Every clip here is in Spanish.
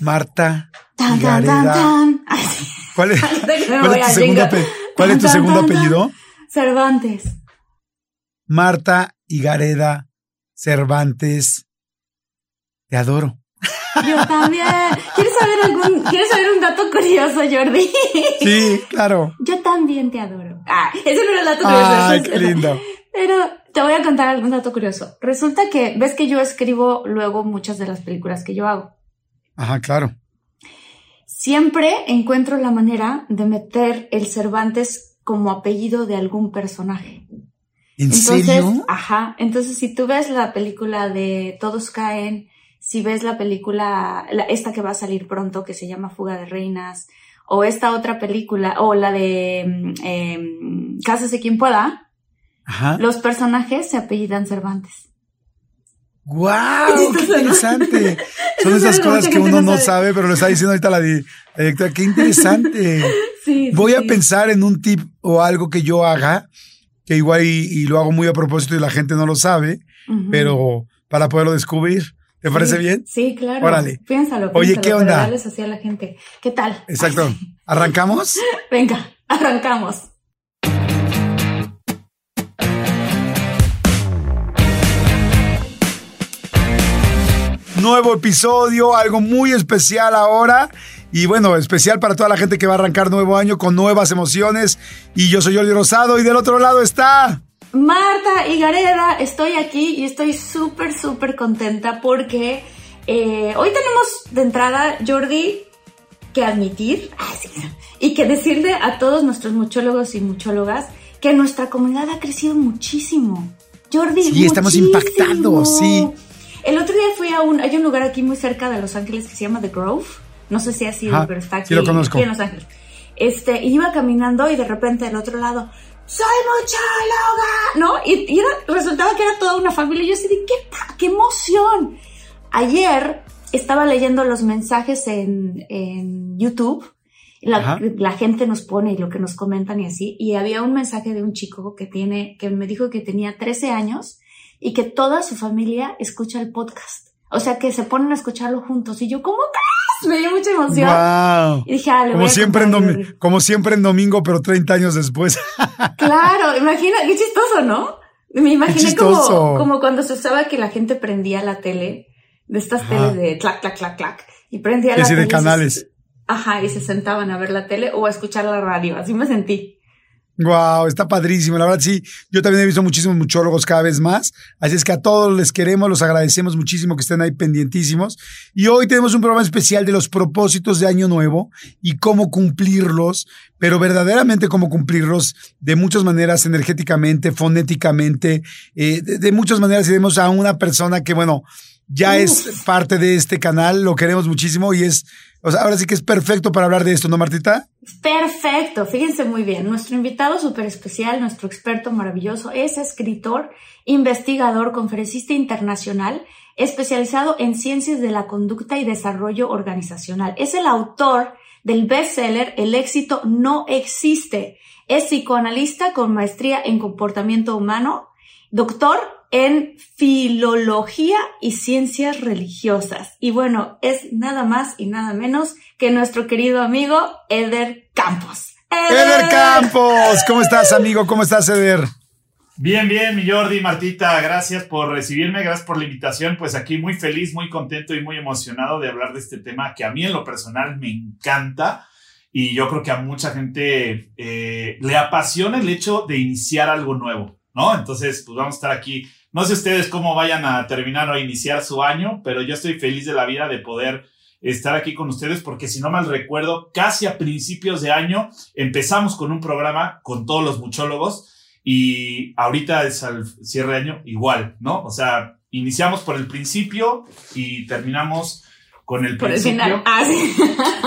Marta Tan. ¿Cuál es, cuál tu segundo, ape- cuál es tu apellido? Cervantes. Marta Higareda Cervantes. Te adoro. Yo también. ¿Quieres saber algún, quieres saber un dato curioso, Jordi? Sí, claro. Yo también te adoro. Ah, ese no era el dato curioso. Ay, ese qué lindo. Pero te voy a contar algún dato curioso. Resulta que, ves que yo escribo luego muchas de las películas que yo hago. Ajá, claro. Siempre encuentro la manera de meter el Cervantes como apellido de algún personaje. ¿En Entonces, serio? ajá. Entonces, si tú ves la película de Todos caen, si ves la película, la- esta que va a salir pronto, que se llama Fuga de Reinas, o esta otra película, o la de em, Cásese quien pueda, Ajá. los personajes se apellidan Cervantes. ¡Guau! ¡Qué interesante! Son esas cosas que uno no sabe. pero lo está diciendo ahorita la, di- la directora. ¡Qué interesante! Sí. Voy a pensar en un tip o algo que yo haga, que igual y, y lo hago muy a propósito y la gente no lo sabe, pero para poderlo descubrir. ¿Te parece Sí, bien? Sí, claro. Órale. Piénsalo, Oye, piénsalo, ¿qué onda? dales así a la gente. ¿Qué tal? Exacto. ¿Arrancamos? Venga, arrancamos. Nuevo episodio, algo muy especial ahora. Y bueno, especial para toda la gente que va a arrancar nuevo año con nuevas emociones. Y yo soy Jordi Rosado y del otro lado está... Marta y Gareda, estoy aquí y estoy súper, súper contenta porque eh, hoy tenemos de entrada, Jordi, que admitir y que decirle a todos nuestros muchólogos y muchólogas que nuestra comunidad ha crecido muchísimo. Jordi, Sí, estamos muchísimo. impactados, sí. El otro día fui a un, hay un lugar aquí muy cerca de Los Ángeles que se llama The Grove. No sé si ha sido, Ajá, pero está aquí, sí lo conozco. aquí en Los Ángeles. Este, iba caminando y de repente al otro lado, ¡Soy muchóloga! ¿No? Y, y era, resultaba que era toda una familia. Y yo así de, ¡qué, qué emoción! Ayer estaba leyendo los mensajes en, en YouTube. La, la gente nos pone y lo que nos comentan y así. Y había un mensaje de un chico que tiene, que me dijo que tenía 13 años y que toda su familia escucha el podcast. O sea, que se ponen a escucharlo juntos. Y yo, ¿cómo crees? Me dio mucha emoción. ¡Wow! Y dije, ah, le voy Como a siempre, en como siempre en domingo, pero 30 años después. Claro, imagina, qué chistoso, ¿no? Me imaginé como, como cuando se usaba que la gente prendía la tele, de estas Ajá. teles de clac, clac, clac, clac, y prendía la sí, tele. de y se- canales. ajá, y se sentaban a ver la tele o a escuchar la radio, así me sentí. Wow, está padrísimo. La verdad, sí, yo también he visto muchísimos muchólogos cada vez más. Así es que a todos les queremos, los agradecemos muchísimo que estén ahí pendientísimos. Y hoy tenemos un programa especial de los propósitos de Año Nuevo y cómo cumplirlos, pero verdaderamente cómo cumplirlos de muchas maneras, energéticamente, fonéticamente, eh, de, de muchas maneras. Y tenemos a una persona que, bueno, ya es parte de este canal, lo queremos muchísimo y es, o sea, ahora sí que es perfecto para hablar de esto, ¿no, Martita? Perfecto, fíjense muy bien. Nuestro invitado súper especial, nuestro experto maravilloso, es escritor, investigador, conferencista internacional, especializado en ciencias de la conducta y desarrollo organizacional. Es el autor del bestseller El éxito no existe. Es psicoanalista con maestría en comportamiento humano, doctor en filología y ciencias religiosas. Y bueno, es nada más y nada menos que nuestro querido amigo Eder Campos. Eder Campos, ¿cómo estás, amigo? ¿Cómo estás, Eder? Bien, bien, mi Jordi, Martita, gracias por recibirme, gracias por la invitación. Pues aquí muy feliz, muy contento y muy emocionado de hablar de este tema que a mí en lo personal me encanta y yo creo que a mucha gente eh, le apasiona el hecho de iniciar algo nuevo, ¿no? Entonces, pues vamos a estar aquí. No sé ustedes cómo vayan a terminar o a iniciar su año, pero yo estoy feliz de la vida de poder estar aquí con ustedes porque si no mal recuerdo, casi a principios de año empezamos con un programa con todos los muchólogos y ahorita es al cierre de año igual, ¿no? O sea, iniciamos por el principio y terminamos con el por principio. El final. Ah, sí.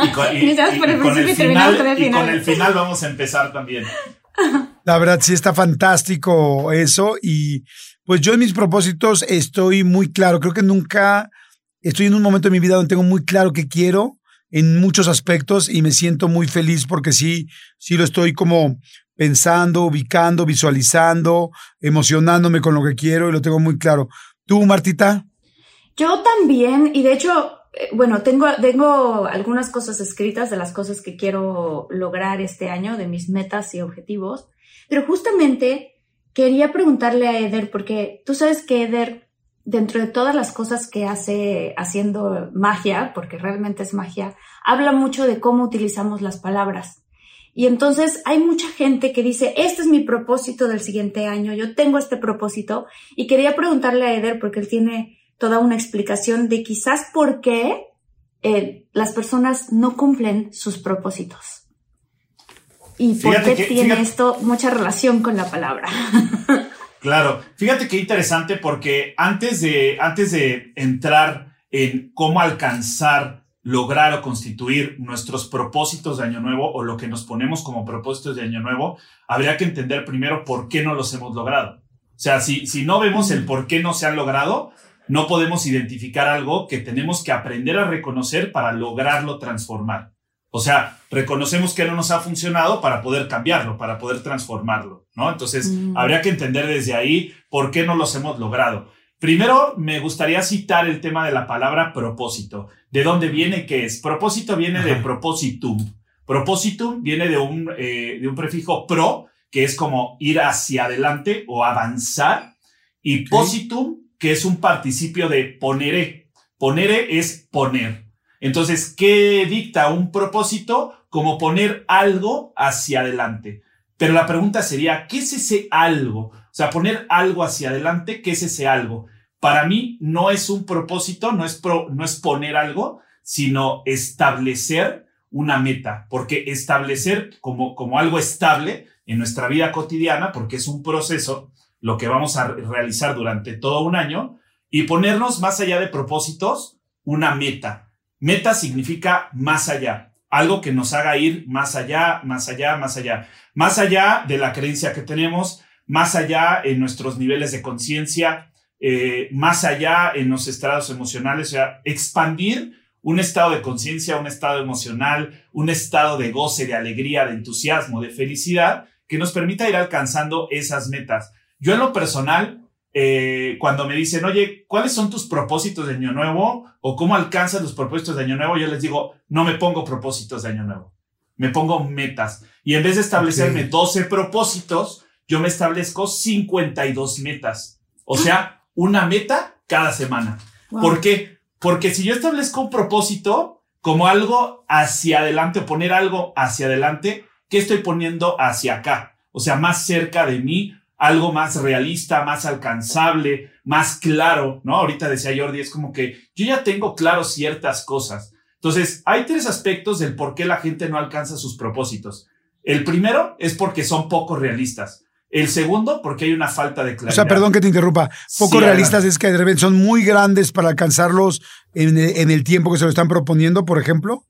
Y con, y, Iniciamos por el y principio y terminamos con el final, y con el final vamos a empezar también. La verdad sí está fantástico eso y pues yo en mis propósitos estoy muy claro, creo que nunca estoy en un momento de mi vida donde tengo muy claro qué quiero en muchos aspectos y me siento muy feliz porque sí, sí lo estoy como pensando, ubicando, visualizando, emocionándome con lo que quiero y lo tengo muy claro. ¿Tú, Martita? Yo también, y de hecho, eh, bueno, tengo, tengo algunas cosas escritas de las cosas que quiero lograr este año, de mis metas y objetivos, pero justamente quería preguntarle a Eder, porque tú sabes que Eder, dentro de todas las cosas que hace haciendo magia, porque realmente es magia, habla mucho de cómo utilizamos las palabras. Y entonces hay mucha gente que dice, este es mi propósito del siguiente año, yo tengo este propósito, y quería preguntarle a Eder, porque él tiene toda una explicación de quizás por qué eh, las personas no cumplen sus propósitos. Y por Fíjate qué que- tiene fíjate- esto mucha relación con la palabra. Claro, fíjate qué interesante porque antes de, antes de entrar en cómo alcanzar, lograr o constituir nuestros propósitos de año nuevo o lo que nos ponemos como propósitos de año nuevo, habría que entender primero por qué no los hemos logrado. O sea, si, si no vemos el por qué no se han logrado, no podemos identificar algo que tenemos que aprender a reconocer para lograrlo transformar. O sea, reconocemos que no nos ha funcionado para poder cambiarlo, para poder transformarlo, ¿no? Entonces, Mm. habría que entender desde ahí por qué no los hemos logrado. Primero, me gustaría citar el tema de la palabra propósito. ¿De dónde viene? ¿Qué es? Propósito viene de propositum. Propositum viene de un, eh, de un prefijo pro, que es como ir hacia adelante o avanzar, y positum, que es un participio de ponere. Ponere es poner. Entonces, ¿qué dicta un propósito? Como poner algo hacia adelante. Pero la pregunta sería, ¿qué es ese algo? O sea, poner algo hacia adelante, ¿qué es ese algo? Para mí no es un propósito, no es, pro- no es poner algo, sino establecer una meta, porque establecer como, como algo estable en nuestra vida cotidiana, porque es un proceso, lo que vamos a re- realizar durante todo un año, y ponernos más allá de propósitos, una meta. Meta significa más allá, algo que nos haga ir más allá, más allá, más allá, más allá de la creencia que tenemos, más allá en nuestros niveles de conciencia, eh, más allá en los estados emocionales, o sea, expandir un estado de conciencia, un estado emocional, un estado de goce, de alegría, de entusiasmo, de felicidad, que nos permita ir alcanzando esas metas. Yo en lo personal, eh, cuando me dicen, oye, ¿cuáles son tus propósitos de año nuevo? ¿O cómo alcanzas los propósitos de año nuevo? Yo les digo, no me pongo propósitos de año nuevo, me pongo metas. Y en vez de establecerme Ok. 12 propósitos, yo me establezco 52 metas. O sea, una meta cada semana. Wow. ¿Por qué? Porque si yo establezco un propósito como algo hacia adelante o poner algo hacia adelante, ¿qué estoy poniendo hacia acá? O sea, más cerca de mí, algo más realista, más alcanzable, más claro, ¿no? Ahorita decía Jordi, es como que yo ya tengo claro ciertas cosas. Entonces, hay tres aspectos del por qué la gente no alcanza sus propósitos. El primero es porque son poco realistas. El segundo, porque hay una falta de O claridad. sea, perdón que te interrumpa. Poco Sí, realistas adelante. es que de repente son muy grandes para alcanzarlos en, en el tiempo que se lo están proponiendo, por ejemplo.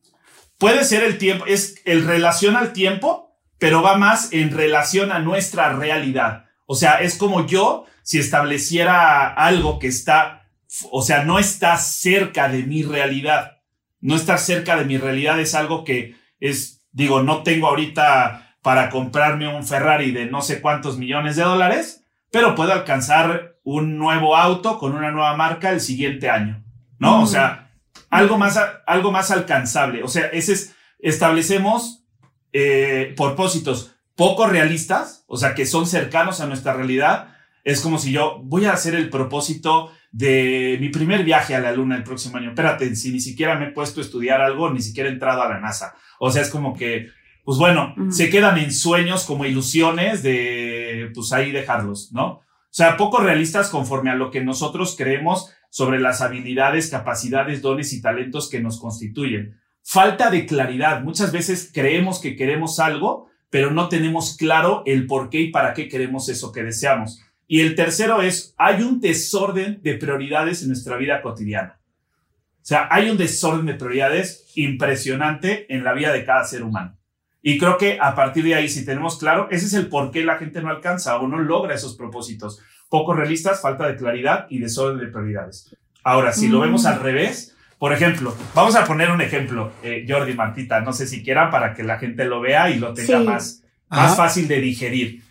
Puede ser el tiempo, es el relación al tiempo, pero va más en relación a nuestra realidad. O sea, es como yo si estableciera algo que está, o sea, no está cerca de mi realidad. No estar cerca de mi realidad es algo que es, digo, no tengo ahorita para comprarme un Ferrari de no sé cuántos millones de dólares, pero puedo alcanzar un nuevo auto con una nueva marca el siguiente año, ¿no? O Mm. sea, algo más, algo más alcanzable. O sea, ese es, establecemos eh, propósitos poco realistas, o sea, que son cercanos a nuestra realidad, Es como si yo voy a hacer el propósito de mi primer viaje a la luna el próximo año. Espérate, si ni siquiera me he puesto a estudiar algo, ni siquiera he entrado a la NASA. O sea, es como que, pues bueno, se quedan en sueños como ilusiones de, pues ahí dejarlos, ¿no? O sea, poco realistas conforme a lo que nosotros creemos sobre las habilidades, capacidades, dones y talentos que nos constituyen. Falta de claridad. Muchas veces creemos que queremos algo, pero no tenemos claro el por qué y para qué queremos eso que deseamos. Y el tercero es, hay un desorden de prioridades en nuestra vida cotidiana. O sea, hay un desorden de prioridades impresionante en la vida de cada ser humano. Y creo que a partir de ahí, si tenemos claro, ese es el por qué la gente no alcanza o no logra esos propósitos. Poco realistas, falta de claridad y desorden de prioridades. Ahora, si lo vemos al mm. revés, por ejemplo, vamos a poner un ejemplo, eh, Jordi Martita, no sé si quieran para que la gente lo vea y lo tenga más, más fácil de digerir.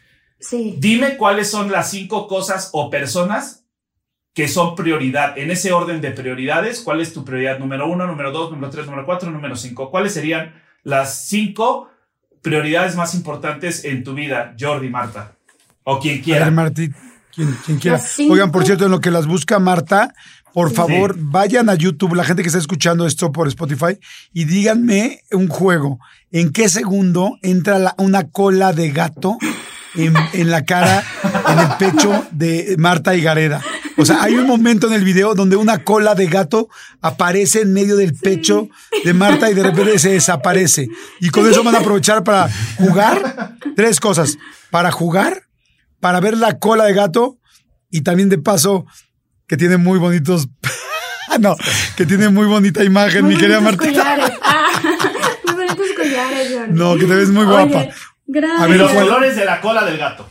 Dime cuáles son las cinco cosas o personas que son prioridad. En ese orden de prioridades, ¿cuál es tu prioridad número uno, número dos, número tres, número cuatro, número cinco? ¿Cuáles serían las cinco prioridades más importantes en tu vida, Jordi, Marta? O quien quiera. A ver, quien, quiera. Oigan, por cierto, en lo que las busca Marta, por favor, vayan a YouTube, la gente que está escuchando esto por Spotify, y díganme un juego. ¿En qué segundo entra una cola de gato en, la cara, en el pecho de Marta Higareda. O sea, hay un momento en el video donde una cola de gato aparece en medio del pecho de Marta y de repente se desaparece. Y con eso van a aprovechar para jugar tres cosas. Para jugar, para ver la cola de gato y también de paso que tiene muy bonitos... no, que tiene muy bonita imagen, mi querida Marta. Ah, muy bonitos collares, No, que te ves muy guapa. A ver, los colores de la cola del gato.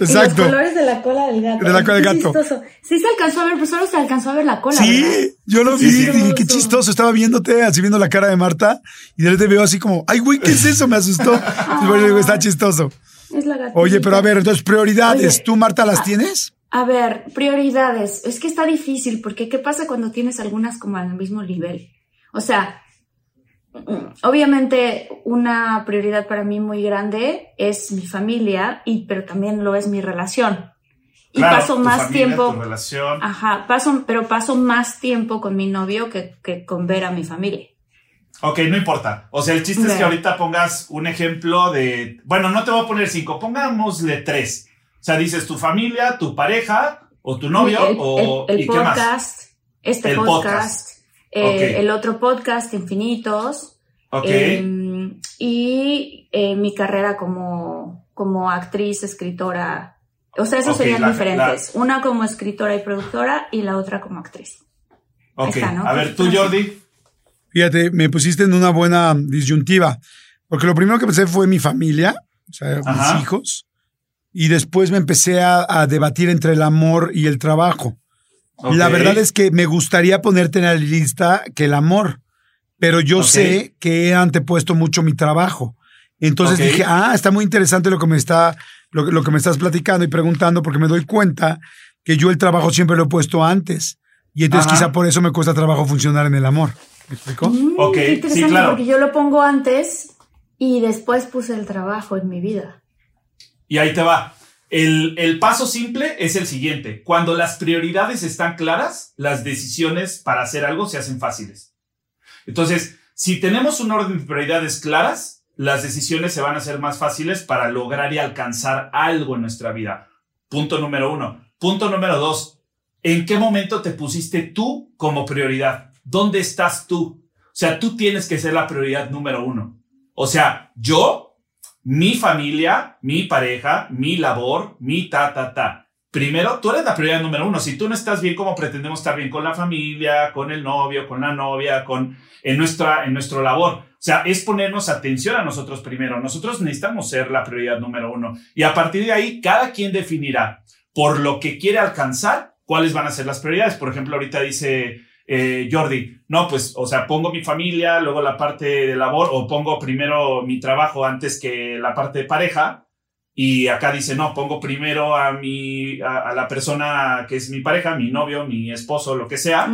Exacto. los colores de la cola del gato. De la cola del gato. Chistoso. Sí se alcanzó a ver, pero solo se alcanzó a ver la cola. Sí, yo lo vi. dije, qué chistoso. Estaba viéndote, así viendo la cara de Marta. Y de repente veo así como, ay, güey, ¿qué es eso? Me asustó. está chistoso. Es la Oye, pero a ver, entonces, prioridades. ¿Tú, Marta, las tienes? A ver, prioridades. Es que está difícil porque ¿qué pasa cuando tienes algunas como al mismo nivel? O sea, obviamente una prioridad para mí muy grande es mi familia, y, pero también lo es mi relación. Y paso más tiempo. relación. Ajá, paso, pero paso más tiempo con mi novio que, que, con ver a mi familia. Ok, no importa. O sea, el chiste es que ahorita pongas un ejemplo de. Bueno, no te voy a poner cinco, pongámosle tres. O sea, dices tu familia, tu pareja, o tu novio, o. El, podcast, este podcast eh, el otro podcast, Infinitos. Em, y eh, mi carrera como, como actriz, escritora. O sea, esos serían diferentes. Una como escritora y productora y la otra como actriz. Ok. A ver, tú, Jordi. Fíjate, me pusiste en una buena disyuntiva. Porque lo primero que pensé fue mi familia, o sea, mis hijos. Y después me empecé a debatir entre el amor y el trabajo. La verdad es que me gustaría ponerte en la lista que el amor, pero yo sé que he antepuesto mucho mi trabajo. Entonces dije, ah, está muy interesante lo que me está, lo, que me estás platicando y preguntando, porque me doy cuenta que yo el trabajo siempre lo he puesto antes. Y entonces quizá por eso me cuesta trabajo funcionar en el amor. ¿Me explico? Mm, ok, sí, claro. Porque yo lo pongo antes y después puse el trabajo en mi vida. Y ahí te va. El, paso simple es el siguiente. Cuando las prioridades están claras, las decisiones para hacer algo se hacen fáciles. Entonces, si tenemos un orden de prioridades claras, las decisiones se van a hacer más fáciles para lograr y alcanzar algo en nuestra vida. Punto número uno. Punto número dos. ¿En qué momento te pusiste tú como prioridad? ¿Dónde estás tú? O sea, tú tienes que ser la prioridad número uno. O sea, yo mi familia, mi pareja, mi labor, mi ta, ta, ta. Primero, tú eres la prioridad número uno. Si tú no estás bien, ¿cómo pretendemos estar bien con la familia, con el novio, con la novia, con en nuestra, en nuestro labor? O sea, es ponernos atención a nosotros primero. Nosotros necesitamos ser la prioridad número uno. Y a partir de ahí, cada quien definirá por lo que quiere alcanzar cuáles van a ser las prioridades. Por ejemplo, ahorita dice eh, Jordi, no, pues, o sea, pongo mi familia, luego la parte de labor, o pongo primero mi trabajo antes que la parte de pareja. Y acá dice, no, pongo primero a mi, a, la persona que es mi pareja, mi novio, mi esposo, lo que sea,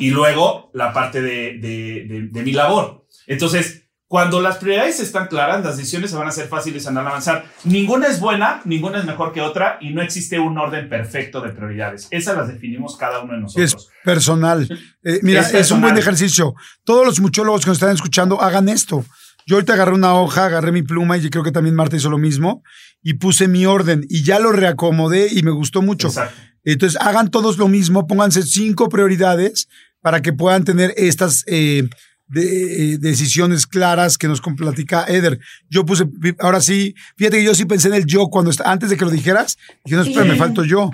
y luego la parte de, de, de, mi labor. Entonces, Cuando las prioridades están claras, las decisiones se van a hacer fáciles al avanzar. Ninguna es buena, ninguna es mejor que otra y no existe un orden perfecto de prioridades. Esas las definimos cada uno de nosotros. Es personal. Eh, mira, Es es, un buen ejercicio. Todos los muchólogos que nos están escuchando, hagan esto. Yo ahorita agarré una hoja, agarré mi pluma y yo creo que también Marta hizo lo mismo y puse mi orden y ya lo reacomodé y me gustó mucho. Exacto. Entonces, hagan todos lo mismo, pónganse cinco prioridades para que puedan tener estas eh, de- eh, decisiones claras que nos platica Eder. Yo puse, ahora sí, fíjate que yo sí pensé en el yo cuando, está- antes de que lo dijeras, dije, no, espera, me Sí. falto yo.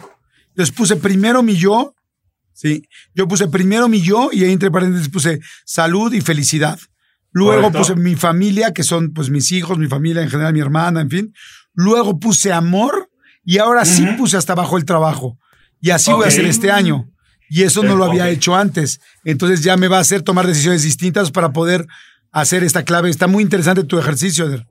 Entonces puse primero mi yo, sí, yo puse primero mi yo y ahí entre paréntesis puse salud y felicidad. Luego Correcto. puse mi familia, que son pues mis hijos, mi familia en general, mi hermana, en fin. Luego puse amor y ahora sí puse hasta abajo el trabajo. Y así voy a hacer este año. Y eso no lo había hecho antes. Entonces ya me va a hacer tomar decisiones distintas para poder hacer esta clave. Está muy interesante tu ejercicio, Eder.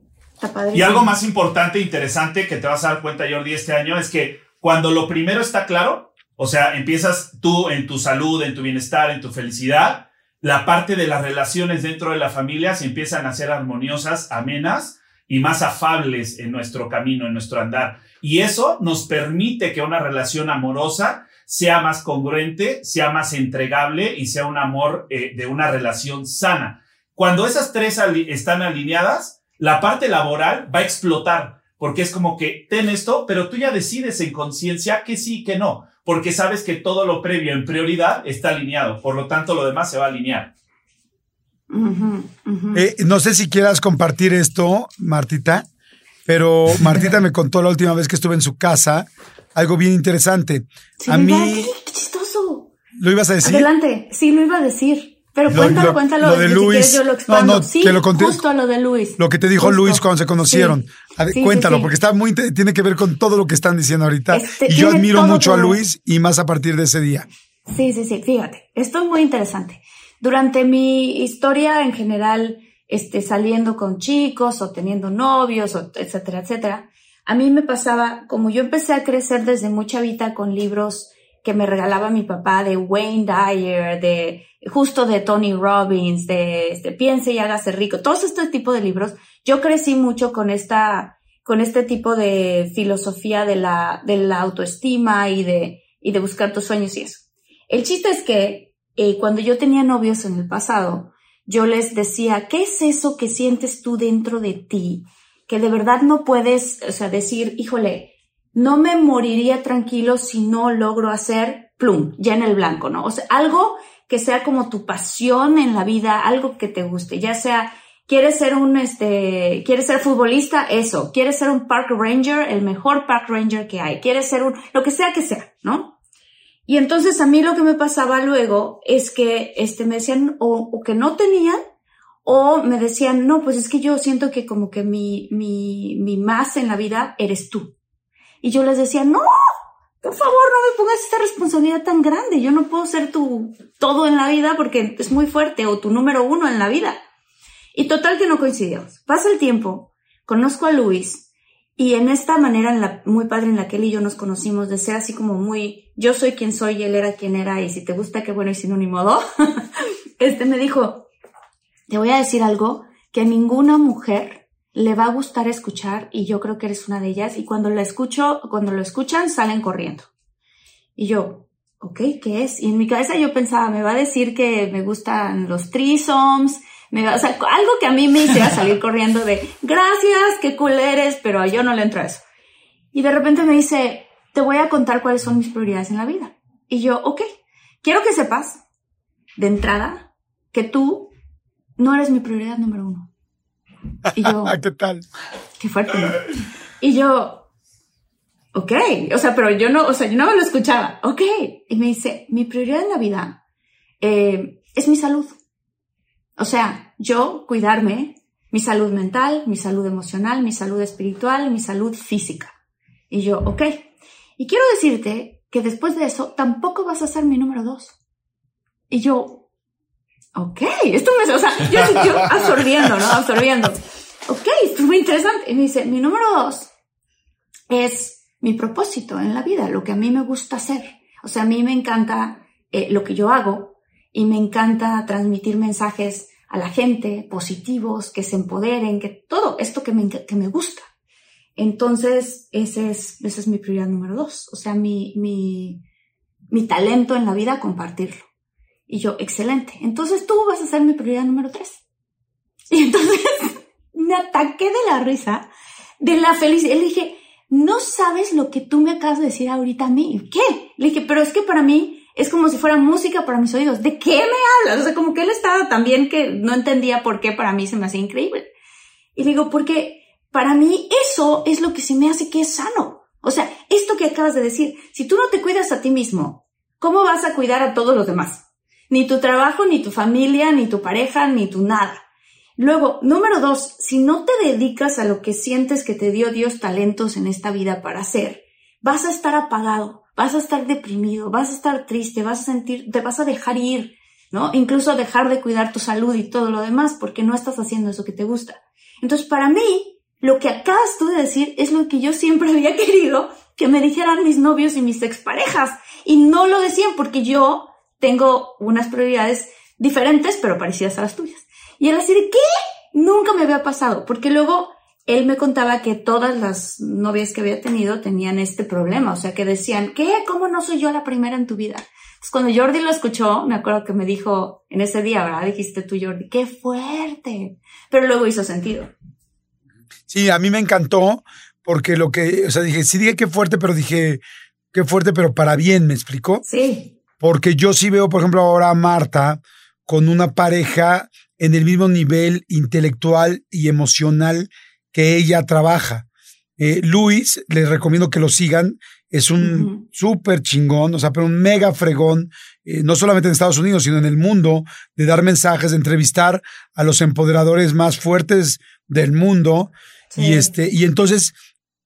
Y algo más importante e interesante que te vas a dar cuenta, Jordi, este año es que cuando lo primero está claro, o sea, empiezas tú en tu salud, en tu bienestar, en tu felicidad, la parte de las relaciones dentro de la familia se empiezan a ser armoniosas, amenas y más afables en nuestro camino, en nuestro andar. Y eso nos permite que una relación amorosa sea más congruente, sea más entregable y sea un amor eh, de una relación sana. Cuando esas tres ali- están alineadas, la parte laboral va a explotar, porque es como que ten esto, pero tú ya decides en conciencia que sí, que no, porque sabes que todo lo previo en prioridad está alineado, por lo tanto lo demás se va a alinear. Eh, no sé si quieras compartir esto, Martita, pero Martita me contó la última vez que estuve en su casa algo bien interesante. Sí, a ¿verdad? mí, Qué, qué chistoso. ¿lo ibas a decir? Adelante. Sí, lo iba a decir. Pero Lo- cuéntalo, lo- cuéntalo. lo de si Luis. yo lo No, expando. no, sí, que lo conté- justo lo de Luis. Lo que te dijo Justo. Luis cuando se conocieron. Sí. A ver, Sí, sí, cuéntalo, porque está muy, tiene que ver con todo lo que están diciendo ahorita. Este, y yo admiro mucho a. Luis y más a partir de ese día. Sí, sí, sí, fíjate, esto es muy interesante. Durante mi historia en general, este, saliendo con chicos o teniendo novios, o etcétera, etcétera, a mí me pasaba, como yo empecé a crecer desde muy chavita con libros que me regalaba mi papá de Wayne Dyer, de justo de Tony Robbins, de este, Piense y hágase rico, todos este tipo de libros, yo crecí mucho con esta, con este tipo de filosofía de la, de la autoestima y de, y de buscar tus sueños y eso. El chiste es que eh, cuando yo tenía novios en el pasado, yo les decía, ¿qué es eso que sientes tú dentro de ti? Que de verdad no puedes, o sea, decir, híjole, no me moriría tranquilo si no logro hacer plum, ya en el blanco, ¿no? O sea, algo que sea como tu pasión en la vida, algo que te guste, ya sea, quieres ser un, este, quieres ser futbolista, eso, quieres ser un park ranger, el mejor park ranger que hay, quieres ser un, lo que sea que sea, ¿no? Y entonces a mí lo que me pasaba luego es que este, me decían o, o que no tenían o me decían, no, pues es que yo siento que como que mi, mi, mi más en la vida eres tú. Y yo les decía, no, por favor, no me pongas esta responsabilidad tan grande. Yo no puedo ser tu todo en la vida porque es muy fuerte o tu número uno en la vida. Y total que no coincidíamos. Pasa el tiempo, conozco a Luis y en esta manera muy padre en la que él y yo nos conocimos, de ser así como muy, yo soy quien soy y él era quien era y si te gusta, qué bueno y si no, ni modo. este me dijo, te voy a decir algo que a ninguna mujer le va a gustar escuchar y yo creo que eres una de ellas y cuando lo escucho, cuando lo escuchan salen corriendo. Y yo, ok, ¿qué es? Y en mi cabeza yo pensaba, me va a decir que me gustan los trisoms, me va, o sea, algo que a mí me hiciera salir corriendo de, gracias, qué cool eres, pero yo no le entro a eso. Y de repente me dice, te voy a contar cuáles son mis prioridades en la vida. Y yo, ok, quiero que sepas, de entrada, que tú no eres mi prioridad número uno. Y yo, ¿Qué tal? qué fuerte. ¿no? Y yo, ok, o sea, pero yo no, o sea, yo no me lo escuchaba, ok. Y me dice, mi prioridad en la vida eh, es mi salud. O sea, yo cuidarme, mi salud mental, mi salud emocional, mi salud espiritual, mi salud física. Y yo, ok. Y quiero decirte que después de eso tampoco vas a ser mi número dos. Y yo, ok, esto me, o sea, yo, yo absorbiendo, ¿no? Absorbiendo. Ok, esto es muy interesante. Y me dice, mi número dos es mi propósito en la vida, lo que a mí me gusta hacer. O sea, a mí me encanta eh, lo que yo hago y me encanta transmitir mensajes a la gente, positivos, que se empoderen, que todo esto que me, que me gusta. Entonces, ese es, ese es mi prioridad número dos. O sea, mi, mi, mi talento en la vida, compartirlo. Y yo, excelente. Entonces tú vas a ser mi prioridad número tres. Y entonces me ataqué de la risa, de la felicidad. Le dije, no sabes lo que tú me acabas de decir ahorita a mí. ¿Qué? Le dije, pero es que para mí es como si fuera música para mis oídos. ¿De qué me hablas? O sea, como que él estaba también que no entendía por qué para mí se me hacía increíble. Y le digo, porque para mí eso es lo que se me hace que es sano. O sea, esto que acabas de decir, si tú no te cuidas a ti mismo, ¿cómo vas a cuidar a todos los demás? Ni tu trabajo, ni tu familia, ni tu pareja, ni tu nada. Luego, número dos, si no te dedicas a lo que sientes que te dio Dios talentos en esta vida para hacer, vas a estar apagado, vas a estar deprimido, vas a estar triste, vas a sentir, te vas a dejar ir, ¿no? Incluso dejar de cuidar tu salud y todo lo demás porque no estás haciendo eso que te gusta. Entonces, para mí, lo que acabas tú de decir es lo que yo siempre había querido que me dijeran mis novios y mis exparejas. Y no lo decían porque yo tengo unas prioridades diferentes, pero parecidas a las tuyas. Y él así de, ¿qué? Nunca me había pasado, porque luego él me contaba que todas las novias que había tenido tenían este problema, o sea, que decían, ¿qué? ¿Cómo no soy yo la primera en tu vida? Entonces, cuando Jordi lo escuchó, me acuerdo que me dijo en ese día, ¿verdad? Dijiste tú, Jordi, qué fuerte. Pero luego hizo sentido. Sí, a mí me encantó porque lo que, o sea, dije, sí dije qué fuerte, pero dije, qué fuerte, pero para bien, ¿me explicó? Sí. Porque yo sí veo, por ejemplo, ahora a Marta con una pareja en el mismo nivel intelectual y emocional que ella trabaja. Eh, Luis, les recomiendo que lo sigan, es un súper chingón, o sea, pero un mega fregón, eh, no solamente en Estados Unidos, sino en el mundo, de dar mensajes, de entrevistar a los empoderadores más fuertes del mundo. Y, este, y entonces,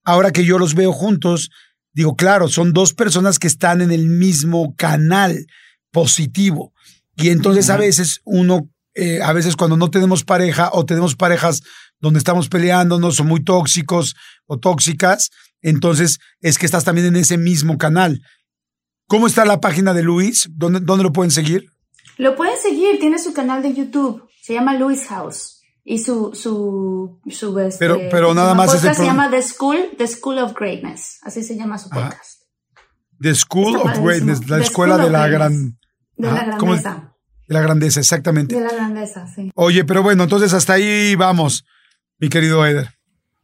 ahora que yo los veo juntos, digo, claro, son dos personas que están en el mismo canal positivo. Y entonces a veces uno eh, a veces cuando no tenemos pareja o tenemos parejas donde estamos peleándonos o muy tóxicos o tóxicas, entonces es que estás también en ese mismo canal. ¿Cómo está la página de Luis? ¿Dónde, dónde lo pueden seguir? Lo pueden seguir, tiene su canal de YouTube, se llama Luis House. Y su, su, su este, pero, pero nada más podcast se llama The School, The School of Greatness. Así se llama su podcast. The School of Greatness, la escuela de la gran. De la grandeza. De la grandeza, exactamente. De la grandeza, sí. Oye, pero bueno, entonces hasta ahí vamos, mi querido Eder.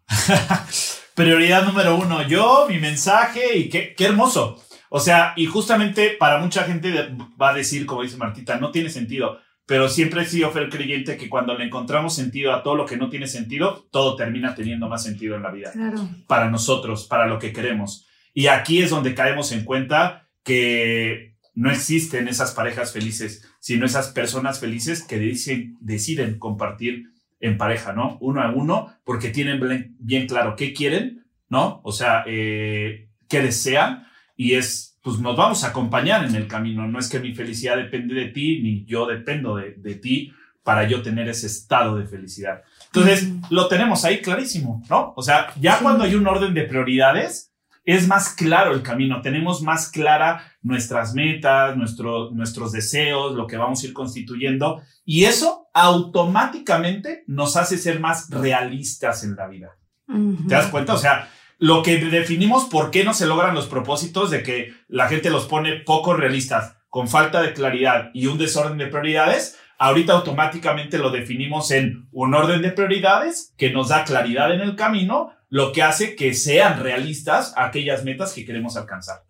Prioridad número uno, yo, mi mensaje y qué, qué hermoso. O sea, y justamente para mucha gente va a decir, como dice Martita, no tiene sentido, pero siempre he sido el creyente que cuando le encontramos sentido a todo lo que no tiene sentido, todo termina teniendo más sentido en la vida. Claro. Para nosotros, para lo que queremos. Y aquí es donde caemos en cuenta que no existen esas parejas felices, sino esas personas felices que dicen, deciden compartir en pareja, ¿no? Uno a uno, porque tienen bien claro qué quieren, ¿no? O sea, eh, qué desean y es, pues nos vamos a acompañar en el camino. No es que mi felicidad depende de ti, ni yo dependo de, de ti para yo tener ese estado de felicidad. Entonces, lo tenemos ahí clarísimo, ¿no? O sea, ya cuando hay un orden de prioridades, es más claro el camino, tenemos más clara nuestras metas, nuestros deseos, lo que vamos a ir constituyendo, y eso automáticamente nos hace ser más realistas en la vida. ¿Te das cuenta? O sea, lo que definimos por qué no se logran los propósitos de que la gente los pone poco realistas, con falta de claridad y un desorden de prioridades, ahorita automáticamente lo definimos en un orden de prioridades que nos da claridad en el camino, lo que hace que sean realistas aquellas metas que queremos alcanzar.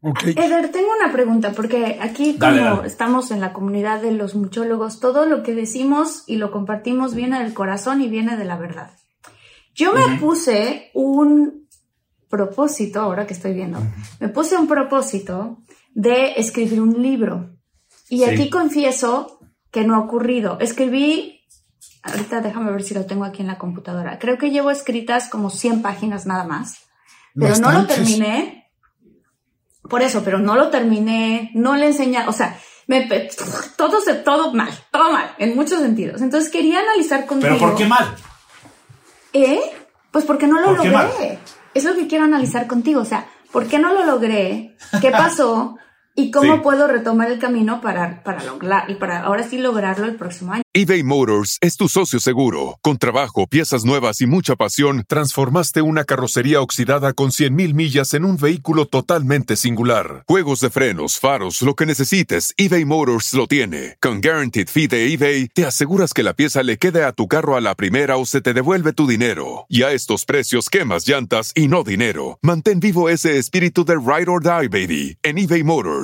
Okay. Eder, tengo una pregunta, porque aquí como estamos en la comunidad de los muchólogos, todo lo que decimos y lo compartimos viene del corazón y viene de la verdad. Yo me puse un propósito, ahora que estoy viendo, me puse un propósito de escribir un libro. Y aquí confieso que no ha ocurrido. Escribí Ahorita déjame ver si lo tengo aquí en la computadora. Creo que llevo escritas como 100 páginas nada más. Pero no lo terminé. Por eso, pero no lo terminé, no le enseñé, o sea, me, todo, se, todo mal, todo mal, en muchos sentidos. Entonces quería analizar contigo. ¿Pero por qué mal? ¿Eh? Pues porque no lo logré. Es lo que quiero analizar contigo. O sea, ¿por qué no lo logré? ¿Qué pasó? ¿Y cómo puedo retomar el camino para, para, lograr, para ahora sí lograrlo el próximo año? eBay Motors es tu socio seguro. Con trabajo, piezas nuevas y mucha pasión, transformaste una carrocería oxidada con 100.000 millas en un vehículo totalmente singular. Juegos de frenos, faros, lo que necesites, eBay Motors lo tiene. Con Guaranteed Fee de eBay, te aseguras que la pieza le quede a tu carro a la primera o se te devuelve tu dinero. Y a estos precios, quemas llantas y no dinero. Mantén vivo ese espíritu de Ride or Die, baby, en eBay Motors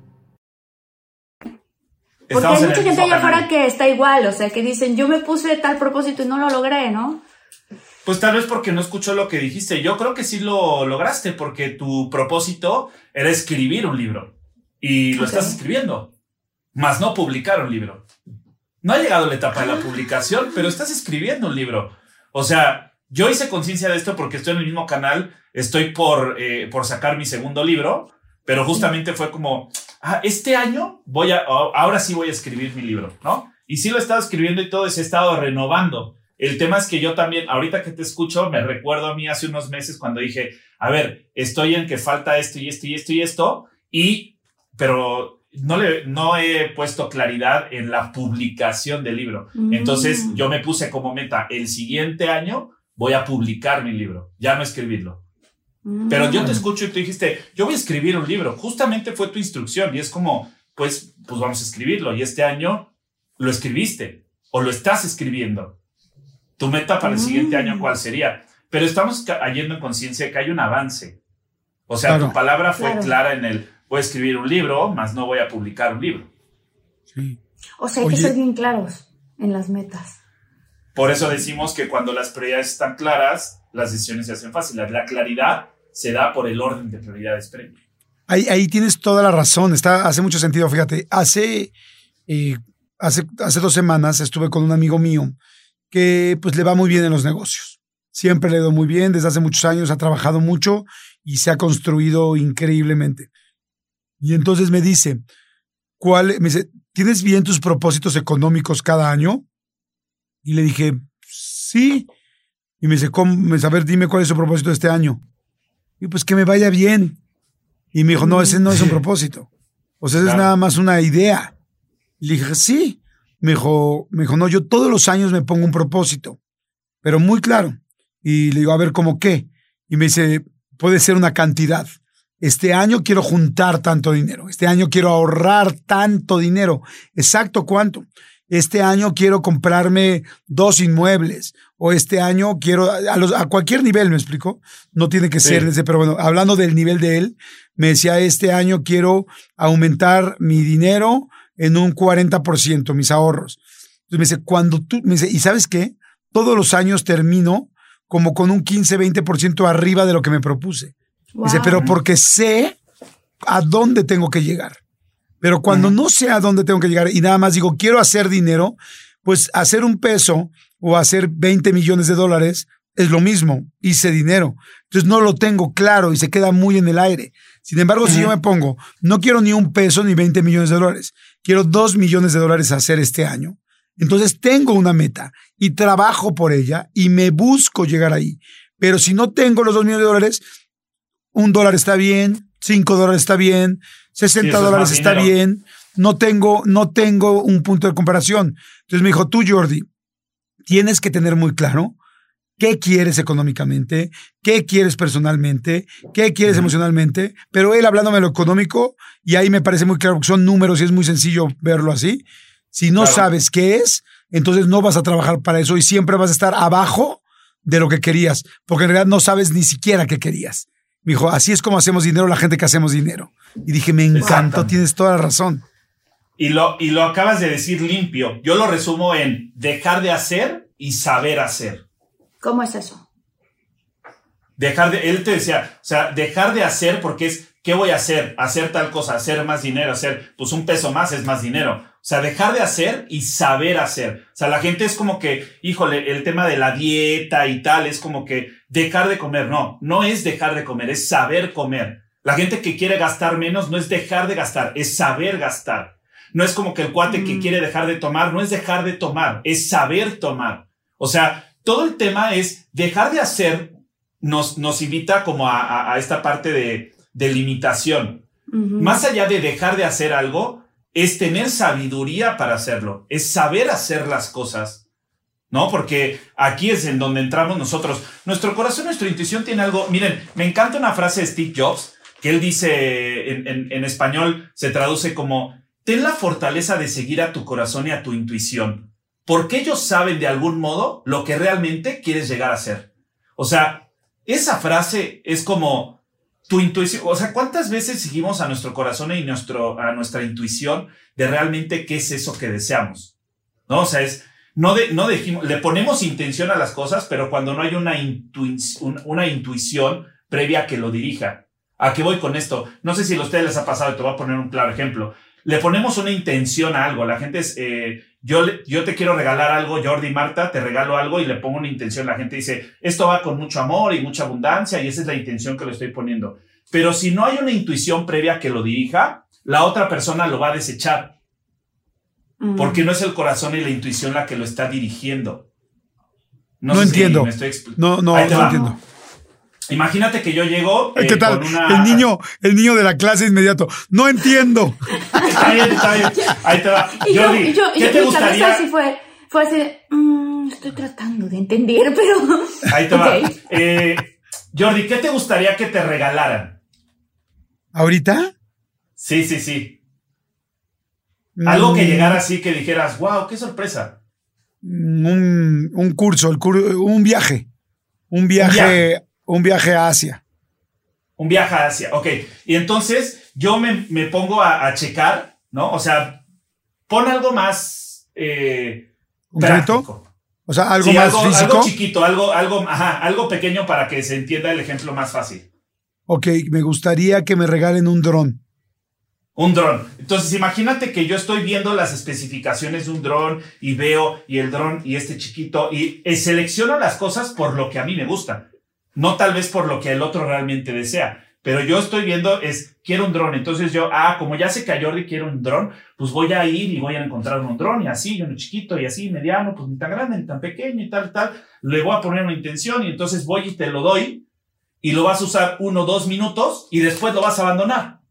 Porque hay mucha gente allá afuera que está igual, o sea, que dicen, yo me puse tal propósito y no lo logré, ¿no? Pues tal vez porque no escuchó lo que dijiste. Yo creo que sí lo lograste porque tu propósito era escribir un libro y lo estás escribiendo, más no publicar un libro. No ha llegado la etapa de la publicación, pero estás escribiendo un libro. O sea, yo hice conciencia de esto porque estoy en el mismo canal, estoy por, eh, por sacar mi segundo libro, pero justamente fue como, ah, este año voy a, ahora sí voy a escribir mi libro, ¿no? Y sí lo he estado escribiendo y todo se he estado renovando. El tema es que yo también, ahorita que te escucho, me recuerdo a mí hace unos meses cuando dije, a ver, estoy en que falta esto y esto y esto y esto, y, pero no, le, no he puesto claridad en la publicación del libro. Mm. Entonces yo me puse como meta, el siguiente año voy a publicar mi libro, ya no escribirlo. Pero yo te escucho y tú dijiste, yo voy a escribir un libro. Justamente fue tu instrucción y es como, pues, pues vamos a escribirlo. Y este año lo escribiste o lo estás escribiendo. Tu meta para el siguiente año, ¿cuál sería? Pero estamos cayendo en conciencia de que hay un avance. O sea, Claro. tu palabra fue Claro. clara en el, voy a escribir un libro, más no voy a publicar un libro. Sí. O sea, hay que Oye. ser bien claros en las metas. Por eso decimos que cuando las prioridades están claras, las decisiones se hacen fáciles. La claridad se da por el orden de prioridades previo. Ahí, ahí tienes toda la razón, está, hace mucho sentido, fíjate. Hace, eh, hace, hace dos semanas estuve con un amigo mío que pues le va muy bien en los negocios. Siempre le ha ido muy bien, desde hace muchos años ha trabajado mucho y se ha construido increíblemente. Y entonces me dice, ¿cuál? Me dice, ¿tienes bien tus propósitos económicos cada año? Y le dije, sí. Y me dice, ¿cómo? Me a ver, dime cuál es su propósito de este año. Y pues que me vaya bien. Y me dijo, no, ese no es un propósito. O sea, es nada más una idea. Y le dije, sí. Me dijo, me dijo, no, yo todos los años me pongo un propósito, pero muy claro. Y le digo, a ver, ¿cómo qué? Y me dice, puede ser una cantidad. Este año quiero juntar tanto dinero. Este año quiero ahorrar tanto dinero. Exacto cuánto. Este año quiero comprarme dos inmuebles. O este año quiero, a, los- a cualquier nivel, ¿me explico? No tiene que Sí. ser ese, pero bueno, hablando del nivel de él, me decía, este año quiero aumentar mi dinero en un 40%, mis ahorros. Entonces me dice, cuando tú, me dice, ¿y sabes qué? Todos los años termino como con un 15, 20% arriba de lo que me propuse. Dice, pero porque sé a dónde tengo que llegar. Pero cuando no sé a dónde tengo que llegar y nada más digo, quiero hacer dinero, pues hacer un peso o hacer 20 millones de dólares es lo mismo, hice dinero. Entonces no lo tengo claro y se queda muy en el aire. Sin embargo, si yo me pongo, no quiero ni un peso ni 20 millones de dólares, quiero 2 millones de dólares hacer este año. Entonces tengo una meta y trabajo por ella y me busco llegar ahí. Pero si no tengo los 2 millones de dólares, un dólar está bien, cinco dólares está bien, 60 Sí, eso es dólares está dinero. bien. No tengo, no tengo un punto de comparación. Entonces me dijo, tú, Jordi, tienes que tener muy claro qué quieres económicamente, qué quieres personalmente, qué quieres emocionalmente. Pero él hablándome de lo económico, y ahí me parece muy claro que son números y es muy sencillo verlo así. Si no Claro. sabes qué es, entonces no vas a trabajar para eso y siempre vas a estar abajo de lo que querías, porque en realidad no sabes ni siquiera qué querías. Me dijo, así es como hacemos dinero la gente que hacemos dinero. Y dije, me encantó, tienes toda la razón. Y lo, y lo acabas de decir limpio. Yo lo resumo en dejar de hacer y saber hacer. ¿Cómo es eso? Dejar de, él te decía, o sea, dejar de hacer porque es, ¿qué voy a hacer? Hacer tal cosa, hacer más dinero, hacer, pues un peso más es más dinero. O sea, dejar de hacer y saber hacer. O sea, la gente es como que, híjole, el tema de la dieta y tal, es como que dejar de comer. No, no es dejar de comer, es saber comer. La gente que quiere gastar menos no es dejar de gastar, es saber gastar. No es como que el cuate que quiere dejar de tomar, no es dejar de tomar, es saber tomar. O sea, todo el tema es dejar de hacer, nos, nos invita como a, esta parte de, de limitación. Más allá de dejar de hacer algo, es tener sabiduría para hacerlo, es saber hacer las cosas. ¿no? Porque aquí es en donde entramos nosotros. Nuestro corazón, nuestra intuición tiene algo. Miren, me encanta una frase de Steve Jobs que él dice en, en, español, se traduce como, ten la fortaleza de seguir a tu corazón y a tu intuición, porque ellos saben de algún modo lo que realmente quieres llegar a ser. O sea, esa frase es como tu intuición, o sea, ¿cuántas veces seguimos a nuestro corazón y nuestro, a nuestra intuición de realmente qué es eso que deseamos? ¿No? O sea, es, no, de, no dijimos, le ponemos intención a las cosas, pero cuando no hay una, una intuición previa que lo dirija. ¿A qué voy con esto? No sé si a ustedes les ha pasado, te voy a poner un claro ejemplo. Le ponemos una intención a algo. La gente es, eh, yo, yo te quiero regalar algo, Jordi Marta, te regalo algo y le pongo una intención. La gente dice, esto va con mucho amor y mucha abundancia y esa es la intención que le estoy poniendo. Pero si no hay una intuición previa que lo dirija, la otra persona lo va a desechar. Mm. Porque no es el corazón y la intuición la que lo está dirigiendo. No, entiendo. no, no, no entiendo. Imagínate que yo llego. ¿Qué eh, tal? El niño, el niño de la clase inmediato. No entiendo. está bien, está bien. Ahí te va. Jordi, yo, ¿qué te gustaría? Así fue, fue así. Mm, estoy tratando de entender, pero. Ahí te va. Eh, Jordi, ¿qué te gustaría que te regalaran? ¿Ahorita? Sí, sí, sí. Algo que mm. llegara así que dijeras, wow, qué sorpresa. Un, un curso, el un viaje. Un viaje un viaje a Asia. Un viaje a Asia, ok. Y entonces yo me, pongo a, checar, ¿no? O sea, pon algo más eh, práctico. O sea, algo más algo, físico. Algo chiquito, algo, algo, ajá, algo pequeño para que se entienda el ejemplo más fácil. Ok, me gustaría que me regalen un dron. Un dron. Entonces, imagínate que yo estoy viendo las especificaciones de un dron y veo y el dron y este chiquito y selecciono las cosas por lo que a mí me gusta. No tal vez por lo que el otro realmente desea, pero yo estoy viendo es, quiero un dron. Entonces yo, ah, como ya sé que a Jordi quiere un dron, pues voy a ir y voy a encontrar un dron y así, y uno chiquito y así, mediano, pues ni tan grande ni tan pequeño y tal, tal. Le voy a poner una intención y entonces voy y te lo doy y lo vas a usar uno, dos minutos y después lo vas a abandonar.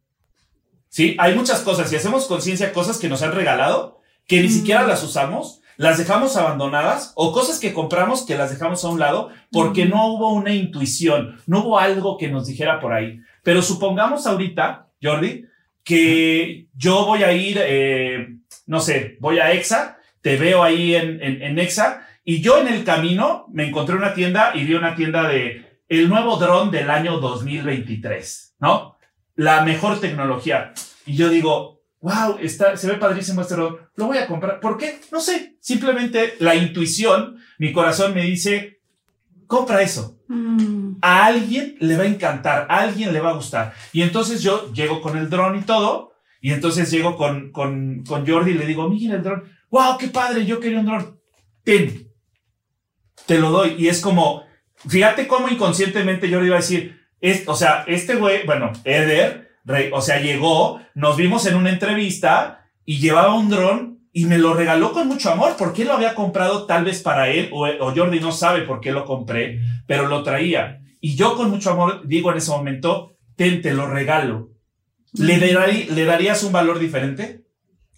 Sí, hay muchas cosas. Si hacemos conciencia, cosas que nos han regalado, que ni siquiera las usamos las dejamos abandonadas o cosas que compramos que las dejamos a un lado porque no hubo una intuición, no hubo algo que nos dijera por ahí. Pero supongamos ahorita, Jordi, que yo voy a ir, eh, no sé, voy a EXA, te veo ahí en, en, EXA y yo en el camino me encontré una tienda y vi una tienda de el nuevo dron del año 2023, ¿no? La mejor tecnología. Y yo digo, wow, está, se ve padrísimo este reloj, lo voy a comprar. ¿Por qué? No sé, simplemente la intuición, mi corazón me dice, compra eso. Mm. A alguien le va a encantar, a alguien le va a gustar. Y entonces yo llego con el dron y todo, y entonces llego con, con, con Jordi y le digo, mira el dron, wow, qué padre, yo quería un dron. Ten, te lo doy. Y es como, fíjate cómo inconscientemente Jordi va a decir, es, o sea, este güey, bueno, Eder, o sea, llegó, nos vimos en una entrevista y llevaba un dron y me lo regaló con mucho amor porque lo había comprado tal vez para él o, Jordi no sabe por qué lo compré, pero lo traía. Y yo con mucho amor digo en ese momento, ten, te lo regalo. ¿Le, ¿Le darías un valor diferente?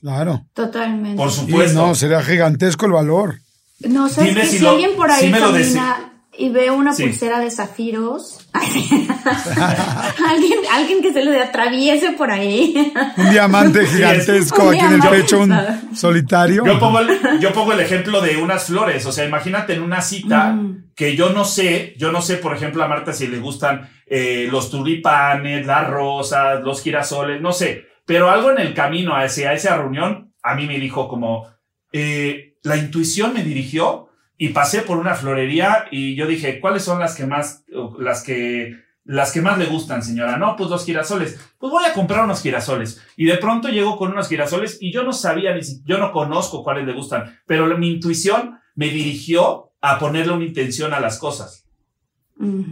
Claro. Totalmente. Por supuesto. no, sería gigantesco el valor. No, sé si, si alguien por ahí camina y veo una pulsera de zafiros. alguien, alguien que se le atraviese por ahí. Un diamante gigantesco aquí en el pecho, un solitario. Yo pongo, el, yo pongo el ejemplo de unas flores. O sea, imagínate en una cita mm. que yo no sé, yo no sé, por ejemplo, a Marta si le gustan eh, los tulipanes, las rosas, los girasoles, no sé. Pero algo en el camino hacia esa reunión, a mí me dijo como, eh, la intuición me dirigió y pasé por una florería y yo dije, ¿cuáles son las que más, las que, las que más le gustan, señora? No, pues los girasoles. Pues voy a comprar unos girasoles. Y de pronto llego con unos girasoles y yo no sabía, ni si, yo no conozco cuáles le gustan, pero mi intuición me dirigió a ponerle una intención a las cosas.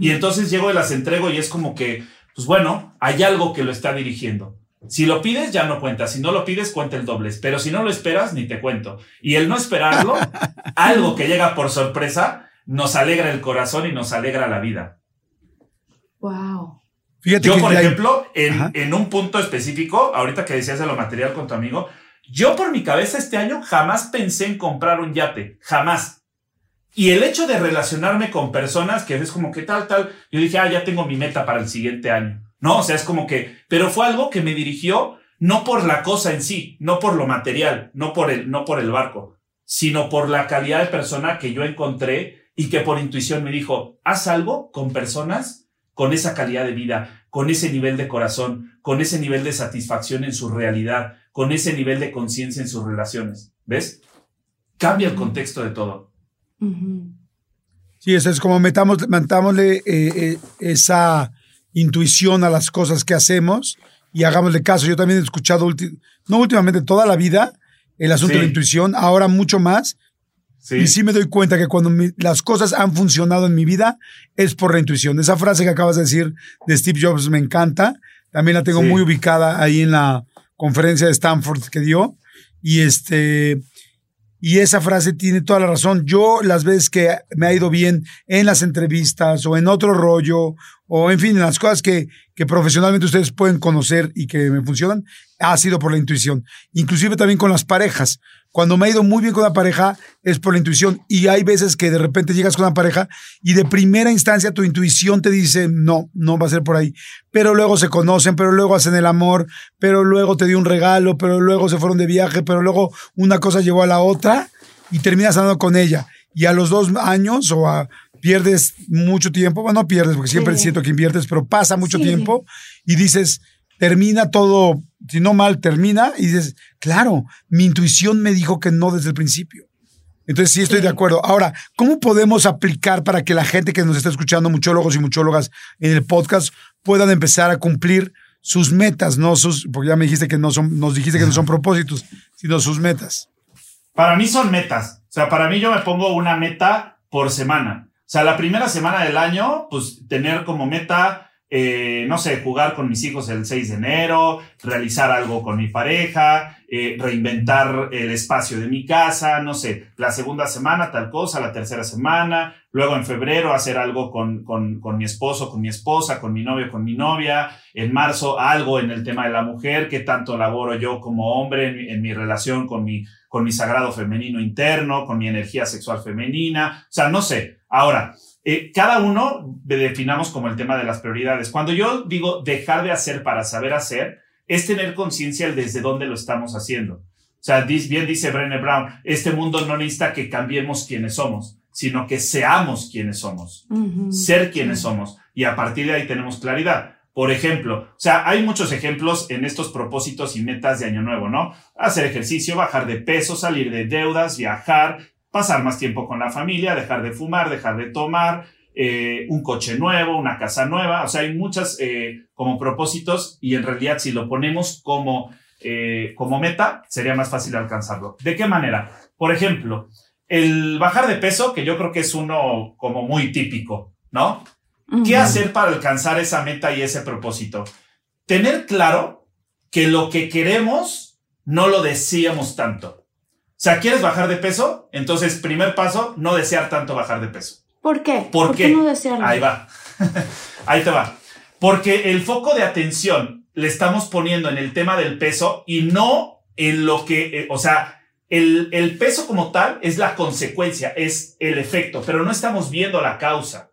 Y entonces llego y las entrego y es como que, pues bueno, hay algo que lo está dirigiendo. Si lo pides, ya no cuenta. Si no lo pides, cuenta el doble. Pero si no lo esperas, ni te cuento. Y el no esperarlo, algo que llega por sorpresa, nos alegra el corazón y nos alegra la vida. Wow. Fíjate yo, por ejemplo, en, en, un punto específico, ahorita que decías de lo material con tu amigo, yo por mi cabeza este año jamás pensé en comprar un yate. Jamás. Y el hecho de relacionarme con personas que es como que tal, tal, yo dije, ah, ya tengo mi meta para el siguiente año. No, o sea, es como que, pero fue algo que me dirigió no por la cosa en sí, no por lo material, no por el, no por el barco, sino por la calidad de persona que yo encontré y que por intuición me dijo, haz algo con personas con esa calidad de vida, con ese nivel de corazón, con ese nivel de satisfacción en su realidad, con ese nivel de conciencia en sus relaciones. ¿Ves? Cambia el contexto de todo. Sí, eso es como metamos, metámosle eh, eh, esa intuición a las cosas que hacemos y hagámosle caso. Yo también he escuchado, no últimamente, toda la vida el asunto de la intuición, ahora mucho más. Y sí me doy cuenta que cuando las cosas han funcionado en mi vida es por la intuición. Esa frase que acabas de decir de Steve Jobs me encanta. También la tengo muy ubicada ahí en la conferencia de Stanford que dio. Y este, y esa frase tiene toda la razón. Yo las veces que me ha ido bien en las entrevistas o en otro rollo o en fin, las cosas que, que profesionalmente ustedes pueden conocer y que me funcionan, ha sido por la intuición. Inclusive también con las parejas. Cuando me ha ido muy bien con la pareja es por la intuición. Y hay veces que de repente llegas con una pareja y de primera instancia tu intuición te dice, no, no va a ser por ahí. Pero luego se conocen, pero luego hacen el amor, pero luego te dio un regalo, pero luego se fueron de viaje, pero luego una cosa llevó a la otra y terminas andando con ella. Y a los dos años o pierdes mucho tiempo, bueno, no pierdes porque siempre siento que inviertes, pero pasa mucho tiempo y dices, termina todo, si no mal, termina y dices, claro, mi intuición me dijo que no desde el principio. Entonces sí estoy de acuerdo. Ahora, ¿cómo podemos aplicar para que la gente que nos está escuchando, muchólogos y muchólogas en el podcast, puedan empezar a cumplir sus metas, no sus, porque ya me dijiste que no son, nos dijiste que no son propósitos, sino sus metas? Para mí son metas. O sea, para mí yo me pongo una meta por semana. O sea, la primera semana del año, pues tener como meta eh, no sé, jugar con mis hijos el 6 de enero, realizar algo con mi pareja, eh, reinventar el espacio de mi casa, no sé, la segunda semana tal cosa, la tercera semana, luego en febrero hacer algo con, con, con mi esposo, con mi esposa, con mi novio, con mi novia, en marzo algo en el tema de la mujer, qué tanto laboro yo como hombre en, en mi relación con mi, con mi sagrado femenino interno, con mi energía sexual femenina, o sea, no sé. Ahora, eh, cada uno definamos como el tema de las prioridades. Cuando yo digo dejar de hacer para saber hacer, es tener conciencia desde dónde lo estamos haciendo. O sea, bien dice Brené Brown, este mundo no necesita que cambiemos quienes somos, sino que seamos quienes somos, ser quienes somos. Y a partir de ahí tenemos claridad. Por ejemplo, o sea, hay muchos ejemplos en estos propósitos y metas de Año Nuevo, ¿no? Hacer ejercicio, bajar de peso, salir de deudas, viajar, pasar más tiempo con la familia, dejar de fumar, dejar de tomar, eh, un coche nuevo, una casa nueva. O sea, hay muchas eh, como propósitos y en realidad si lo ponemos como, eh, como meta, sería más fácil alcanzarlo. ¿De qué manera? Por ejemplo, el bajar de peso, que yo creo que es uno como muy típico, ¿no? ¿Qué hacer para alcanzar esa meta y ese propósito? Tener claro que lo que queremos no lo deseamos tanto. Sea, ¿quieres bajar de peso? Entonces, primer paso, no desear tanto bajar de peso. ¿Por qué? ¿Por, qué? no desearlo? Ahí va. Ahí te va. Porque el foco de atención le estamos poniendo en el tema del peso y no en lo que, eh, o sea, el, el peso como tal es la consecuencia, es el efecto, pero no estamos viendo la causa.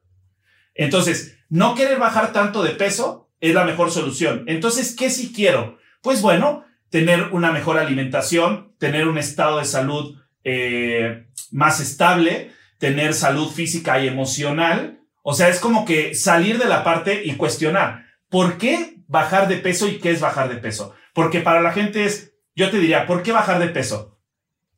Entonces, no querer bajar tanto de peso es la mejor solución. Entonces, ¿qué si quiero? Pues bueno, tener una mejor alimentación, tener un estado de salud eh, más estable, tener salud física y emocional. O sea, es como que salir de la parte y cuestionar, ¿por qué bajar de peso y qué es bajar de peso? Porque para la gente es, yo te diría, ¿por qué bajar de peso?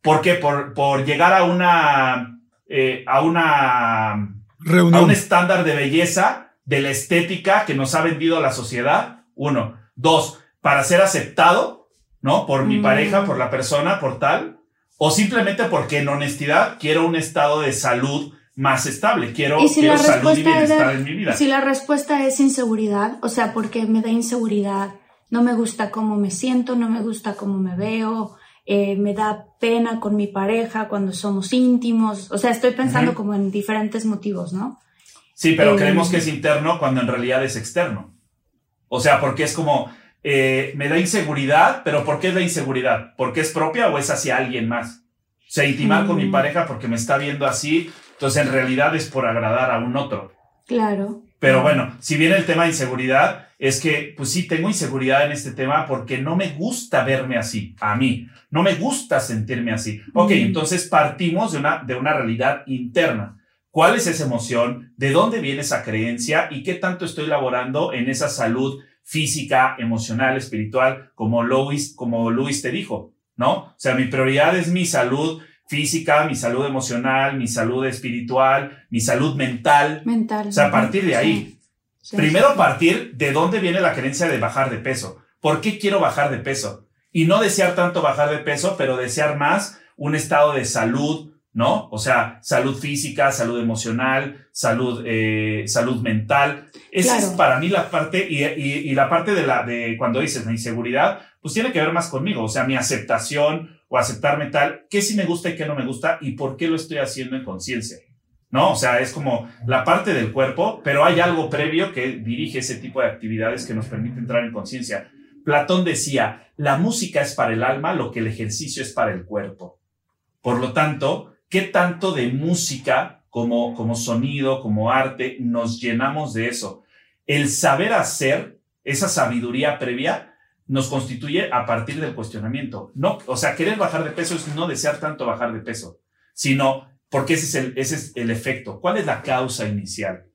¿Por qué? Por, por llegar a una eh, a una Reunión. a un estándar de belleza, de la estética que nos ha vendido la sociedad. Uno. Dos, para ser aceptado, ¿no? Por mi Mm. pareja, por la persona, por tal. O simplemente porque en honestidad quiero un estado de salud más estable. Quiero, Y si quiero la salud y bienestar en mi vida. Si la respuesta es inseguridad, o sea, porque me da inseguridad, no me gusta cómo me siento, no me gusta cómo me veo, eh, me da pena con mi pareja cuando somos íntimos, o sea, estoy pensando como en diferentes motivos, ¿no? Sí, pero Eh, creemos que es interno cuando en realidad es externo. O sea, porque es como, eh, me da inseguridad, pero ¿por qué es la inseguridad? ¿Porque es propia o es hacia alguien más? O sea, intimar con mi Mm. pareja porque me está viendo así, entonces en realidad es por agradar a un otro. Claro. Pero bueno, si viene el tema de inseguridad, es que, pues sí, tengo inseguridad en este tema porque no me gusta verme así, a mí. No me gusta sentirme así. Ok, Mm. entonces partimos de una, de una realidad interna. ¿Cuál es esa emoción? ¿De dónde viene esa creencia? ¿Y qué tanto estoy laborando en esa salud física, emocional, espiritual, como Luis, como Luis te dijo? ¿No? O sea, mi prioridad es mi salud física, mi salud emocional, mi salud espiritual, mi salud mental. Mental. O sea, a partir de ahí. Sí, sí. Primero partir de dónde viene la creencia de bajar de peso. ¿Por qué quiero bajar de peso? Y no desear tanto bajar de peso, pero desear más un estado de salud, ¿no? O sea, salud física, salud emocional, salud, eh, salud mental. Esa es para mí la parte, y, y- y la parte de la, de cuando dices la inseguridad, pues tiene que ver más conmigo, o sea, mi aceptación o aceptarme tal, qué sí me gusta y qué no me gusta y por qué lo estoy haciendo en conciencia. ¿no? O sea, es como la parte del cuerpo, pero hay algo previo que dirige ese tipo de actividades que nos permite entrar en conciencia. Platón decía, la música es para el alma lo que el ejercicio es para el cuerpo. Por lo tanto, ¿qué tanto de música como, como sonido, como arte, nos llenamos de eso? El saber hacer, esa sabiduría previa, nos constituye a partir del cuestionamiento. No, o sea, querer bajar de peso es no desear tanto bajar de peso, sino porque ese es el, ese es el efecto. ¿Cuál es la causa inicial?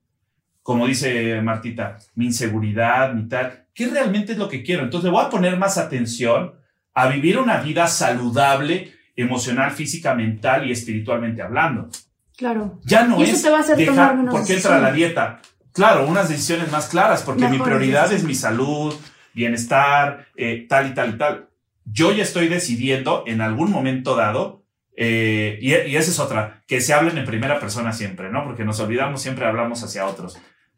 Como dice Martita, mi inseguridad, mi tal. ¿Qué realmente es lo que quiero? Entonces le voy a poner más atención a vivir una vida saludable, emocional, física, mental y espiritualmente hablando. Claro. Ya no Y eso es te va a hacer tomar dejar, menos ¿por qué entra la dieta? Claro, unas decisiones más claras, porque mi prioridad es mi salud, bienestar, eh, tal y tal y tal. Yo ya estoy decidiendo en algún momento dado, eh, y, y esa es otra, que se hablen en primera persona siempre, ¿no? Porque nos olvidamos, siempre hablamos hacia otros.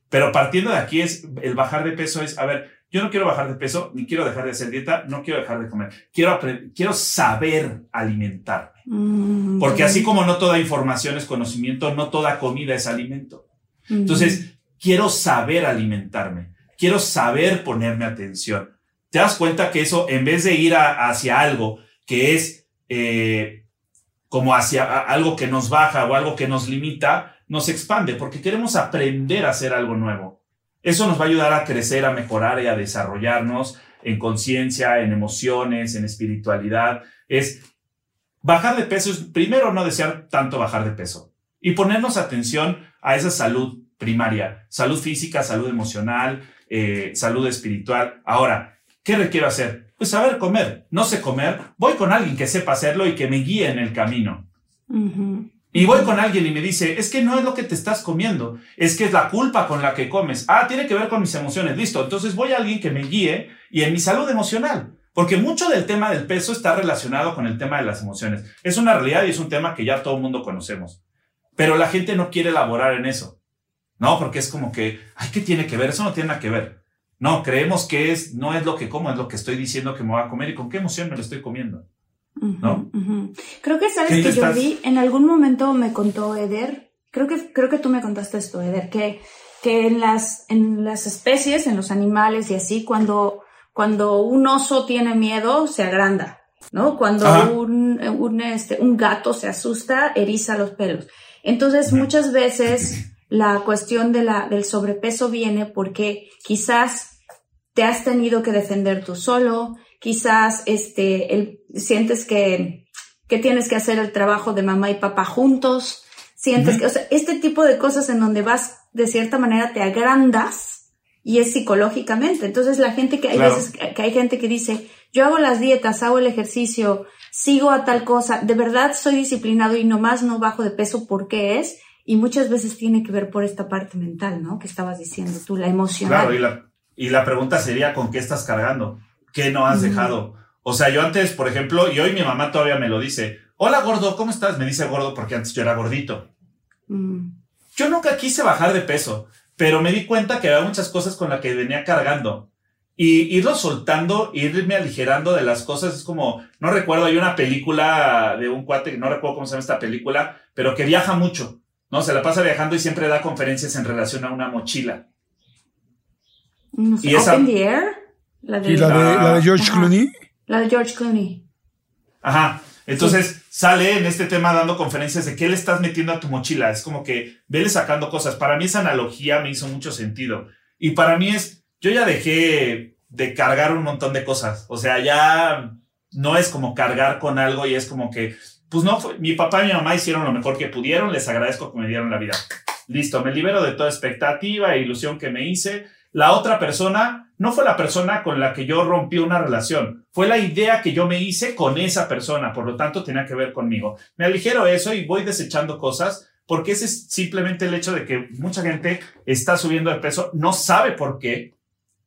Pero partiendo de aquí es, el bajar de peso es, a ver, yo no quiero bajar de peso, ni quiero dejar de hacer dieta, no quiero dejar de comer, quiero, quiero saber alimentarme. Mm, Porque así como no toda información es conocimiento, no toda comida es alimento. Ujú. Entonces, quiero saber alimentarme, quiero saber ponerme atención. ¿Te das cuenta que eso, en vez de ir a- hacia algo que es eh, como hacia algo que nos baja o algo que nos limita, nos expande, porque queremos aprender a hacer algo nuevo. Eso nos va a ayudar a crecer, a mejorar y a desarrollarnos en conciencia, en emociones, en espiritualidad. Es bajar de peso, es primero no desear tanto bajar de peso y ponernos atención a esa salud primaria, salud física, salud emocional, eh, salud espiritual. Ahora, ¿qué requiero hacer? Pues saber comer. No sé comer, voy con alguien que sepa hacerlo y que me guíe en el camino. Ujú. Y voy con alguien y me dice, es que no es lo que te estás comiendo, es que es la culpa con la que comes. Ah, tiene que ver con mis emociones, listo. Entonces voy a alguien que me guíe y en mi salud emocional. Porque mucho del tema del peso está relacionado con el tema de las emociones. Es una realidad y es un tema que ya todo el mundo conocemos. Pero la gente no quiere elaborar en eso. No, porque es como que, ay, ¿qué tiene que ver? Eso no tiene nada que ver. No, creemos que es, no es lo que como, es lo que estoy diciendo que me voy a comer y con qué emoción me lo estoy comiendo. Creo que sabes ¿Qué que yo estás- vi, en algún momento me contó Eder, creo que, creo que tú me contaste esto, Eder, que, que en las, en las especies, en los animales y así, cuando, cuando un oso tiene miedo, se agranda, ¿no? Cuando Ajá. un, un, este, un gato se asusta, eriza los pelos. Entonces, muchas veces la cuestión de la, del sobrepeso viene porque quizás te has tenido que defender tú solo, quizás este, el, sientes que, que tienes que hacer el trabajo de mamá y papá juntos, sientes que, o sea, este tipo de cosas en donde vas, de cierta manera, te agrandas y es psicológicamente. Entonces la gente que hay Claro. veces que que hay gente que dice, yo hago las dietas, hago el ejercicio, sigo a tal cosa, de verdad soy disciplinado y nomás no bajo de peso porque es, y muchas veces tiene que ver por esta parte mental, ¿no? Que estabas diciendo tú, la emocional. Claro, y la, y la pregunta sería, ¿con qué estás cargando? ¿Qué no has dejado? O sea, yo antes, por ejemplo, y hoy mi mamá todavía me lo dice, hola gordo, ¿cómo estás? Me dice gordo porque antes yo era gordito. Mm. Yo nunca quise bajar de peso, pero me di cuenta que había muchas cosas con las que venía cargando. Y irlo soltando, irme aligerando de las cosas, es como, no recuerdo, hay una película de un cuate, no recuerdo cómo se llama esta película, pero que viaja mucho, ¿no? Se la pasa viajando y siempre da conferencias en relación a una mochila. No sé, Y esa- the Air, la de, ¿Y la de, la de George Ajá. Clooney? la de George Clooney. Ajá. Entonces sale en este tema dando conferencias de qué le estás metiendo a tu mochila. Es como que vele sacando cosas. Para mí esa analogía me hizo mucho sentido. Y para mí es, yo ya dejé de cargar un montón de cosas. O sea, ya no es como cargar con algo y es como que, pues no, fue, mi papá y mi mamá hicieron lo mejor que pudieron. Les agradezco que me dieron la vida. Listo, me libero de toda expectativa e ilusión que me hice. La otra persona no fue la persona con la que yo rompí una relación, fue la idea que yo me hice con esa persona, por lo tanto tenía que ver conmigo. Me aligero eso y voy desechando cosas porque ese es simplemente el hecho de que mucha gente está subiendo de peso, no sabe por qué,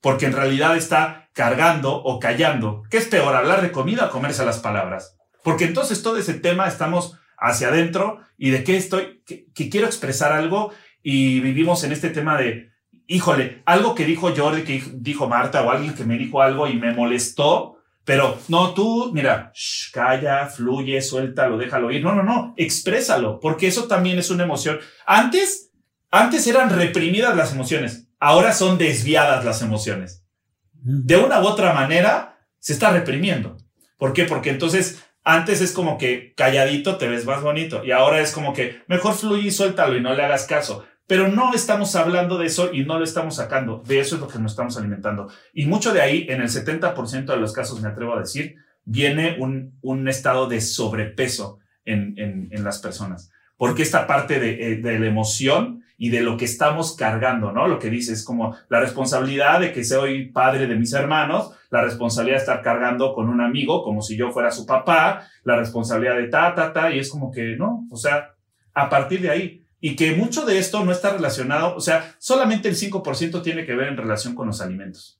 porque en realidad está cargando o callando. ¿Qué es peor, hablar de comida o comerse las palabras? Porque entonces todo ese tema estamos hacia adentro y de qué estoy, que, que quiero expresar algo y vivimos en este tema de, híjole, algo que dijo Jordi, que dijo Marta o alguien que me dijo algo y me molestó, pero no, tú, mira, shh, calla, fluye, suéltalo, déjalo ir. No, no, no, exprésalo, porque eso también es una emoción. Antes, antes eran reprimidas las emociones, ahora son desviadas las emociones. De una u otra manera se está reprimiendo. ¿Por qué? Porque entonces antes es como que calladito te ves más bonito y ahora es como que mejor fluye y suéltalo y no le hagas caso. Pero no estamos hablando de eso y no lo estamos sacando. De eso es lo que nos estamos alimentando. Y mucho de ahí, en el 70% de los casos, me atrevo a decir, viene un, un estado de sobrepeso en, en, las personas. Porque esta parte de, eh, de, la emoción y de lo que estamos cargando, ¿no? Lo que dice es como la responsabilidad de que soy padre de mis hermanos, la responsabilidad de estar cargando con un amigo como si yo fuera su papá, la responsabilidad de ta, ta, ta, y es como que, no, o sea, a partir de ahí, y que mucho de esto no está relacionado, o sea, solamente el 5% tiene que ver en relación con los alimentos.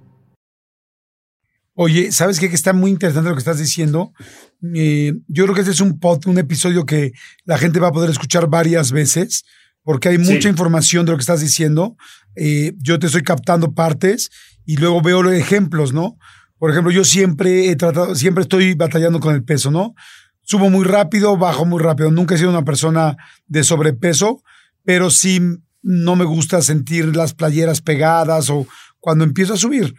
Oye, ¿sabes qué? Que está muy interesante lo que estás diciendo. Eh, yo creo que este es un pod, un episodio que la gente va a poder escuchar varias veces, porque hay mucha Sí. información de lo que estás diciendo. Eh, yo te estoy captando partes y luego veo los ejemplos, ¿no? Por ejemplo, yo siempre he tratado, siempre estoy batallando con el peso, ¿no? Subo muy rápido, bajo muy rápido. Nunca he sido una persona de sobrepeso, pero sí no me gusta sentir las playeras pegadas o cuando empiezo a subir.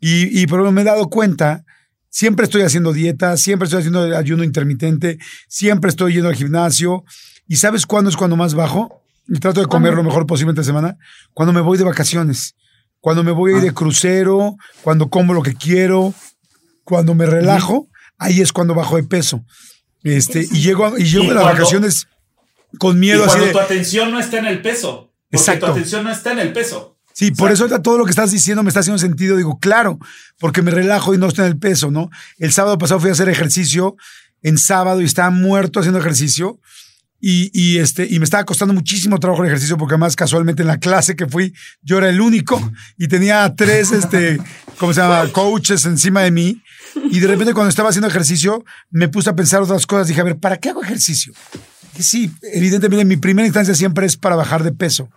Y, y pero me he dado cuenta, siempre estoy haciendo dieta, siempre estoy haciendo ayuno intermitente, siempre estoy yendo al gimnasio. ¿Y sabes cuándo es cuando más bajo? Y trato de comer lo mejor posible entre semana. Cuando me voy de vacaciones, cuando me voy de crucero, cuando como lo que quiero, cuando me relajo, ahí es cuando bajo de peso. Este, y llego, a- y llego Y a las cuando- vacaciones con Y miedo así cuando de, tu atención no está en el peso. Porque Exacto. tu atención no está en el peso. Sí, por Exacto. eso todo lo que estás diciendo me está haciendo sentido. Digo, claro, porque me relajo y no estoy en el peso, ¿no? El sábado pasado fui a hacer ejercicio en sábado y estaba muerto haciendo ejercicio Y, y, este, y me estaba costando muchísimo trabajo el ejercicio porque además casualmente en la clase que fui yo era el único y tenía tres, este, ¿cómo se llama? Coaches encima de mí. Y de repente cuando estaba haciendo ejercicio me puse a pensar otras cosas. Dije, a ver, ¿para qué hago ejercicio? Y sí, evidentemente mi primera instancia siempre es para bajar de peso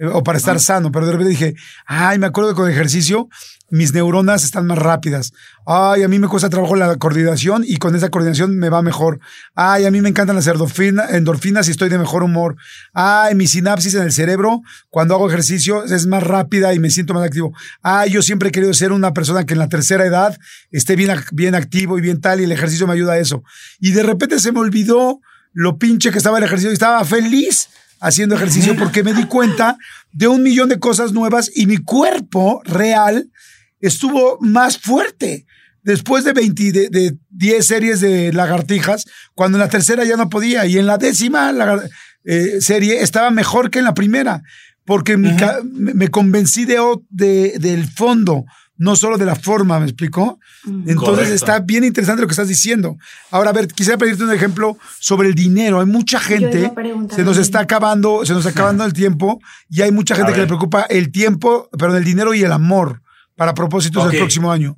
o para estar sano, pero de repente dije, ay, me acuerdo que con ejercicio mis neuronas están más rápidas. Ay, a mí me cuesta trabajo la coordinación y con esa coordinación me va mejor. Ay, a mí me encantan las endorfinas y estoy de mejor humor. Ay, mi sinapsis en el cerebro cuando hago ejercicio es más rápida y me siento más activo. Ay, yo siempre he querido ser una persona que en la tercera edad esté bien, bien activo y bien tal y el ejercicio me ayuda a eso. Y de repente se me olvidó lo pinche que estaba el ejercicio y estaba feliz haciendo ejercicio porque me di cuenta de un millón de cosas nuevas y mi cuerpo real estuvo más fuerte. Después de 20, de, 10 series de lagartijas, cuando en la tercera ya no podía, y en la décima eh, serie estaba mejor que en la primera, porque me, convencí de, del fondo, no solo de la forma, ¿me explicó? Entonces está bien interesante lo que estás diciendo. Ahora, a ver, quisiera pedirte un ejemplo sobre el dinero. Hay mucha gente, se nos está acabando, se nos está acabando el tiempo, y hay mucha gente que le preocupa el tiempo, pero el dinero y el amor para propósitos del próximo año?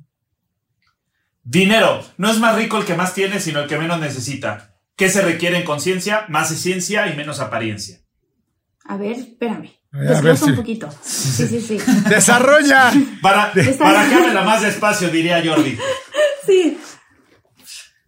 Dinero. No es más rico el que más tiene, sino el que menos necesita. ¿Qué se requiere en conciencia? Más ciencia y menos apariencia. A ver, espérame. Desglosa un poquito. Sí, sí, sí. ¡Desarrolla! Para, para que hable más despacio, diría Jordi. Sí.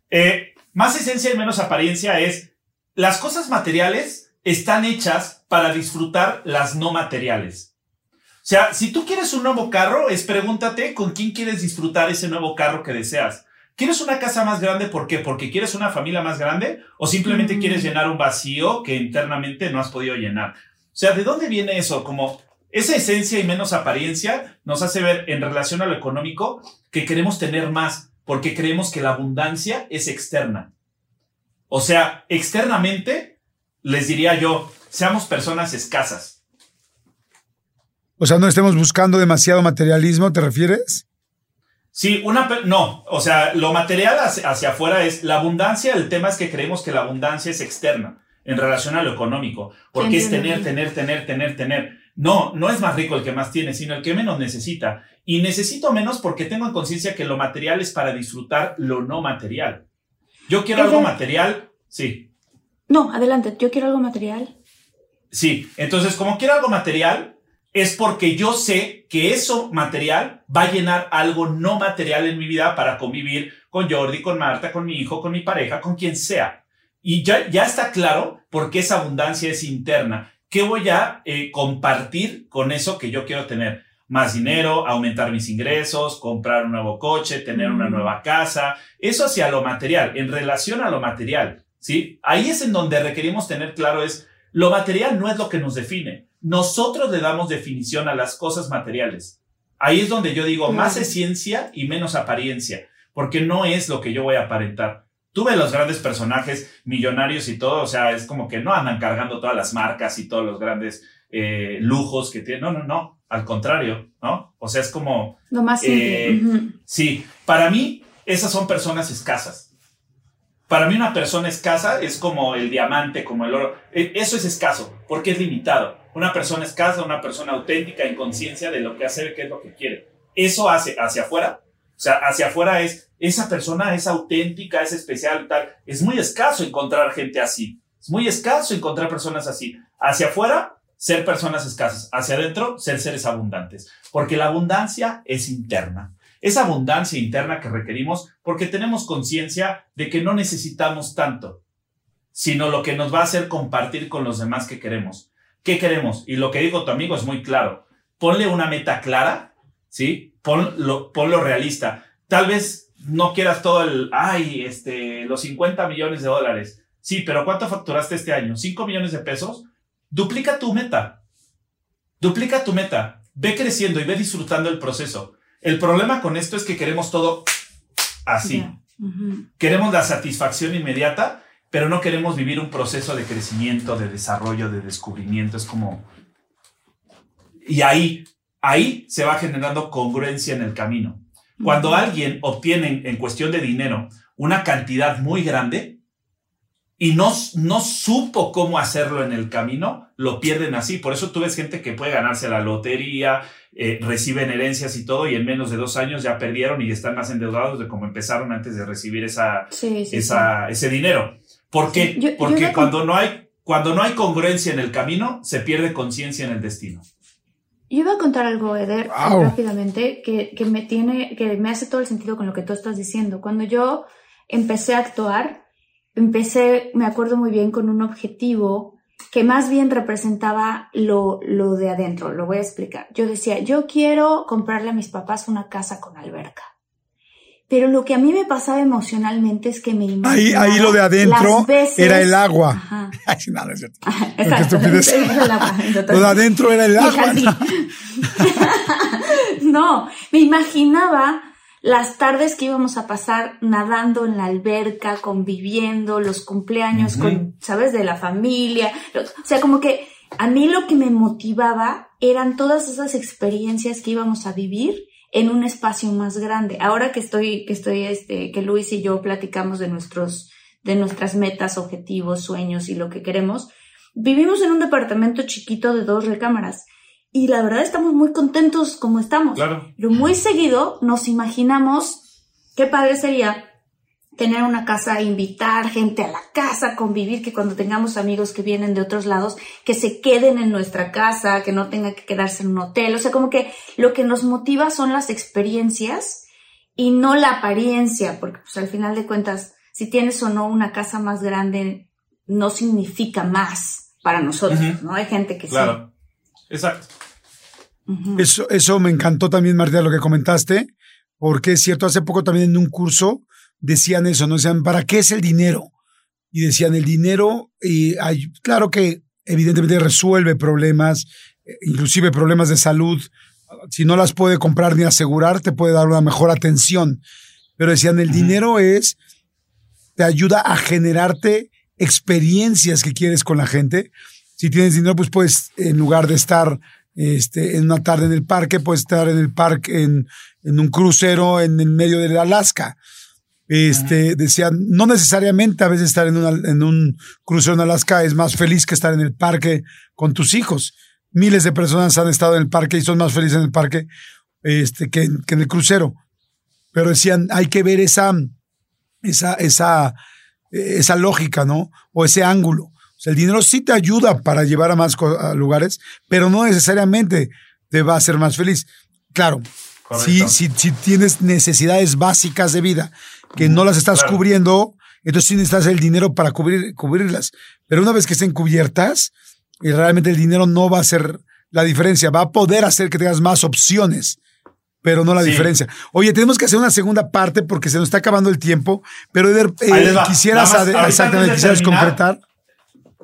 Eh, más esencia y menos apariencia es las cosas materiales están hechas para disfrutar las no materiales. O sea, si tú quieres un nuevo carro, es pregúntate con quién quieres disfrutar ese nuevo carro que deseas. ¿Quieres una casa más grande? ¿Por qué? ¿Porque quieres una familia más grande? ¿O simplemente quieres llenar un vacío que internamente no has podido llenar? O sea, ¿de dónde viene eso? Como esa esencia y menos apariencia nos hace ver en relación a lo económico que queremos tener más porque creemos que la abundancia es externa. O sea, externamente, les diría yo, seamos personas escasas. O sea, no estemos buscando demasiado materialismo, ¿te refieres? Sí, una no, o sea, lo material hacia, afuera es la abundancia, el tema es que creemos que la abundancia es externa en relación a lo económico, porque es tener, tener, tener, tener, tener. No, no es más rico el que más tiene, sino el que menos necesita. Y necesito menos porque tengo en conciencia que lo material es para disfrutar lo no material. Yo quiero algo material, sí. No, adelante, yo quiero algo material. Sí, entonces como quiero algo material, es porque yo sé que eso material va a llenar algo no material en mi vida para convivir con Jordi, con Marta, con mi hijo, con mi pareja, con quien sea. Y ya, ya está claro porque esa abundancia es interna. ¿Qué voy a eh, compartir con eso que yo quiero tener? Más dinero, aumentar mis ingresos, comprar un nuevo coche, tener una nueva casa. Eso hacia lo material, en relación a lo material. ¿sí? Ahí es en donde requerimos tener claro es, lo material no es lo que nos define nosotros le damos definición a las cosas materiales. Ahí es donde yo digo, más es ciencia y menos apariencia, porque no es lo que yo voy a aparentar. Tuve los grandes personajes millonarios y todo, o sea, es como que no andan cargando todas las marcas y todos los grandes eh, lujos que tienen. No, no, no, al contrario, ¿no? O sea, es como... Lo más eh, Sí, para mí esas son personas escasas. Para mí una persona escasa es como el diamante, como el oro. E, eso es escaso, porque es limitado. Una persona escasa, una persona auténtica, en conciencia de lo que hace, qué es lo que quiere. Eso hace hacia afuera. O sea, hacia afuera es, esa persona es auténtica, es especial, tal. Es muy escaso encontrar gente así. Es muy escaso encontrar personas así. Hacia afuera, ser personas escasas. Hacia adentro, ser seres abundantes. Porque la abundancia es interna esa abundancia interna que requerimos porque tenemos conciencia de que no necesitamos tanto, sino lo que nos va a hacer compartir con los demás que queremos. ¿Qué queremos? Y lo que dijo tu amigo es muy claro. Ponle una meta clara, ¿sí? Ponlo, ponlo realista. Tal vez no quieras todo el, ay, este, los 50 millones de dólares. Sí, pero ¿cuánto facturaste este año? ¿5 millones de pesos? Duplica tu meta. Duplica tu meta. Ve creciendo y ve disfrutando el proceso. El problema con esto es que queremos todo así. Queremos la satisfacción inmediata, pero no queremos vivir un proceso de crecimiento, de desarrollo, de descubrimiento. Es como... Y ahí, ahí se va generando congruencia en el camino. Cuando alguien obtiene en cuestión de dinero una cantidad muy grande, y no, no supo cómo hacerlo en el camino, lo pierden así. Por eso tú ves gente que puede ganarse la lotería, eh, reciben herencias y todo, y en menos de dos años ya perdieron y están más endeudados de como empezaron antes de recibir esa, esa, ese dinero. ¿Por qué? Porque cuando, no hay, cuando no hay congruencia en el camino, se pierde conciencia en el destino. Yo iba a contar algo, Eder, rápidamente, que, que, me tiene, que me hace todo el sentido con lo que tú estás diciendo. Cuando yo empecé a actuar, empecé, me acuerdo muy bien, con un objetivo que más bien representaba lo, lo de adentro. Lo voy a explicar. Yo decía, yo quiero comprarle a mis papás una casa con alberca. Pero lo que a mí me pasaba emocionalmente es que me imaginaba Ahí, ahí lo de adentro era el agua. No, es cierto. lo de adentro era el agua. no, me imaginaba las tardes que íbamos a pasar nadando en la alberca, conviviendo, los cumpleaños con, ¿sabes?, de la familia. O sea, como que a mí lo que me motivaba eran todas esas experiencias que íbamos a vivir en un espacio más grande. Ahora que estoy, que estoy, este, que Luis y yo platicamos de nuestros, de nuestras metas, objetivos, sueños y lo que queremos, vivimos en un departamento chiquito de dos recámaras y la verdad estamos muy contentos como estamos. Claro. Pero muy seguido nos imaginamos qué padre sería tener una casa, invitar gente a la casa, convivir, que cuando tengamos amigos que vienen de otros lados, que se queden en nuestra casa, que no tenga que quedarse en un hotel. O sea, como que lo que nos motiva son las experiencias y no la apariencia, porque pues al final de cuentas, si tienes o no una casa más grande, no significa más para nosotros, ¿no? Hay gente que claro. Exacto. Eso, eso me encantó también, Marta, lo que comentaste, porque es cierto, hace poco también en un curso decían eso, ¿no? Decían, ¿para qué es el dinero? Y decían, el dinero, y hay, claro que evidentemente resuelve problemas, eh, inclusive problemas de salud. Si no las puede comprar ni asegurar, te puede dar una mejor atención. Pero decían, el dinero es, te ayuda a generarte experiencias que quieres con la gente. Si tienes dinero, pues puedes, en lugar de estar este, en una tarde en el parque, puedes estar en el parque, en, en un crucero en el medio de Alaska. Este, decían, no necesariamente a veces estar en, en un crucero en Alaska es más feliz que estar en el parque con tus hijos. Miles de personas han estado en el parque y son más felices en el parque este, que, que en el crucero. Pero decían, hay que ver esa, esa, esa, esa lógica, ¿no? O ese ángulo el dinero sí te ayuda para llevar a más lugares, pero no necesariamente te va a hacer más feliz. Claro, si, si, tienes necesidades básicas de vida que no las estás cubriendo, entonces sí necesitas el dinero para cubrir, cubrirlas. Pero una vez que estén cubiertas, y realmente el dinero no va a ser la diferencia, va a poder hacer que tengas más opciones, pero no la diferencia. Oye, tenemos que hacer una segunda parte porque se nos está acabando el tiempo, pero Eder, eh, quisieras, exactamente, quisieras concretar.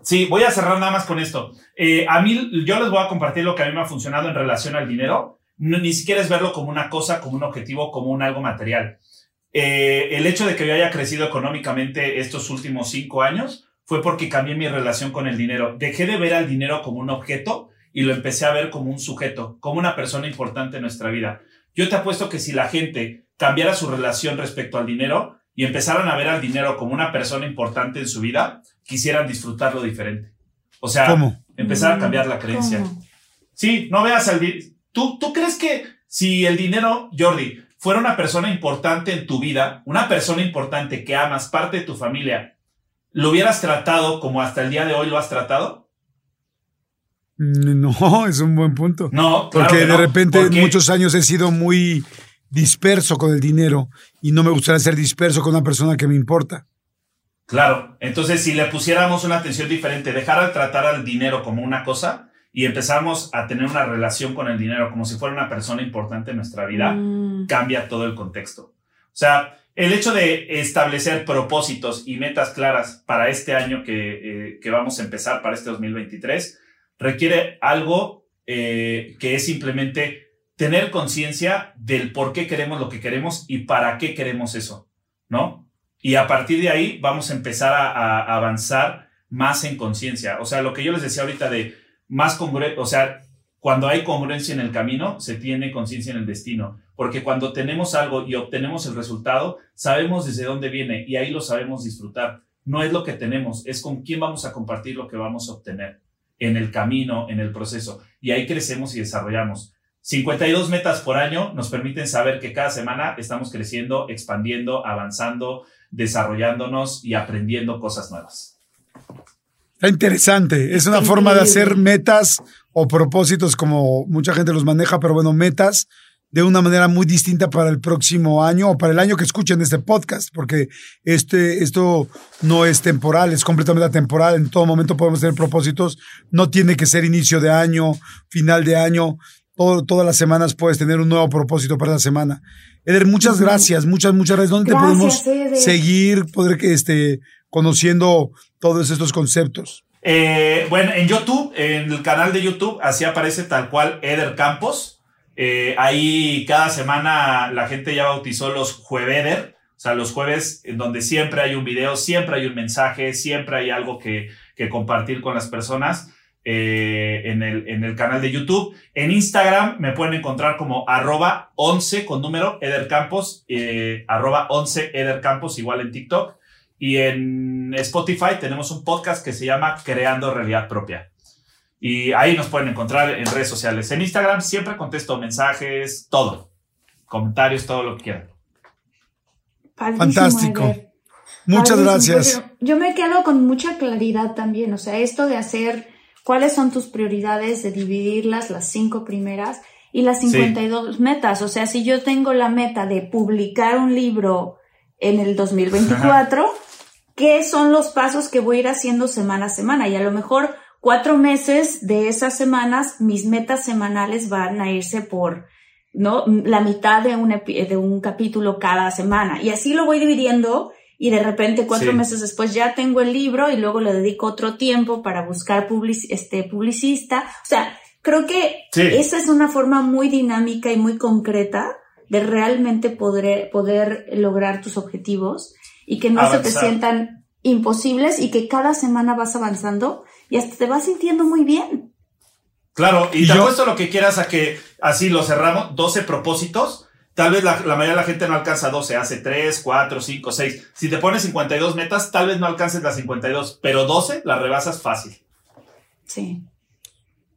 Sí, voy a cerrar nada más con esto. Eh, a mí, yo les voy a compartir lo que a mí me ha funcionado en relación al dinero. ni siquiera es verlo como una cosa, como un objetivo, como un algo material. Eh, el hecho de que yo haya crecido económicamente estos últimos cinco años fue porque cambié mi relación con el dinero. Dejé de ver al dinero como un objeto y lo empecé a ver como un sujeto, como una persona importante en nuestra vida. Yo te apuesto que si la gente cambiara su relación respecto al dinero, y empezaran a ver al dinero como una persona importante en su vida, quisieran disfrutarlo diferente. O sea, empezar a mm, cambiar la creencia. Sí, no veas al dinero. ¿Tú, ¿Tú crees que si el dinero, Jordi, fuera una persona importante en tu vida, una persona importante que amas, parte de tu familia, lo hubieras tratado como hasta el día de hoy lo has tratado? No, es un buen punto. No, porque de repente en muchos años he sido muy disperso con el dinero y no me gustaría ser disperso con una persona que me importa. Claro, entonces si le pusiéramos una atención diferente, dejar de tratar al dinero como una cosa y empezamos a tener una relación con el dinero como si fuera una persona importante en nuestra vida, mm. cambia todo el contexto. O sea, el hecho de establecer propósitos y metas claras para este año que, eh, que vamos a empezar, para este 2023, requiere algo eh, que es simplemente tener conciencia del por qué queremos lo que queremos y para qué queremos eso, ¿no? Y a partir de ahí vamos a empezar a, avanzar más en conciencia. O sea, lo que yo les decía ahorita de más congruencia, o sea, cuando hay congruencia en el camino, se tiene conciencia en el destino. Porque cuando tenemos algo y obtenemos el resultado, sabemos desde dónde viene y ahí lo sabemos disfrutar. no es lo que tenemos, es con quién vamos a compartir lo que vamos a obtener en el camino, en el proceso. Y ahí crecemos y desarrollamos. 52 metas por año nos permiten saber que cada semana estamos creciendo, expandiendo, avanzando, desarrollándonos y aprendiendo cosas nuevas. Está interesante. Es una forma de hacer metas o propósitos como mucha gente los maneja, pero bueno, metas de una manera muy distinta para el próximo año o para el año que escuchen este podcast, porque este, esto no es temporal, es completamente atemporal. En todo momento podemos tener propósitos. No tiene que ser inicio de año, final de año. todas las semanas puedes tener un nuevo propósito para la semana. Eder, muchas gracias, muchas, muchas gracias. ¿Dónde te podemos seguir, poder este, conociendo todos estos conceptos? Eh, bueno, en YouTube, en el canal de YouTube, así aparece tal cual Eder Campos. Eh, ahí cada semana la gente ya bautizó los jueveder, o sea, los jueves en donde siempre hay un video, siempre hay un mensaje, siempre hay algo que, compartir con las personas. Eh, en, el, canal de YouTube. En Instagram me pueden encontrar como arroba 11 con número Edercampos, eh, arroba 11 Edercampos, igual en TikTok. Y en Spotify tenemos un podcast que se llama Creando Realidad Propia. Y ahí nos pueden encontrar en redes sociales. En Instagram siempre contesto mensajes, todo. Comentarios, todo lo que quieran. Fantástico. Muchas gracias. yo me quedo con mucha claridad también. O sea, esto de hacer cuáles son tus prioridades, de dividirlas, las cinco primeras y las 52 metas. O sea, si yo tengo la meta de publicar un libro en el 2024, ¿qué son los pasos que voy a ir haciendo semana a semana? Y a lo mejor cuatro meses de esas semanas, mis metas semanales van a irse por, ¿no? La mitad de un, de un capítulo cada semana. Y así lo voy dividiendo y de repente cuatro meses después ya tengo el libro y luego le dedico otro tiempo para buscar este, publicista. O sea, creo que esa es una forma muy dinámica y muy concreta de realmente poder, poder lograr tus objetivos y que no se te sientan imposibles y que cada semana vas avanzando y hasta te vas sintiendo muy bien. Claro, y, te yo? apuesto lo que quieras a que así lo cerramos, 12 propósitos. Tal vez la, mayoría de la gente no alcanza 12, hace 3, 4, 5, 6. Si te pones 52 metas, tal vez no alcances las 52, pero 12 las rebasas fácil. Sí.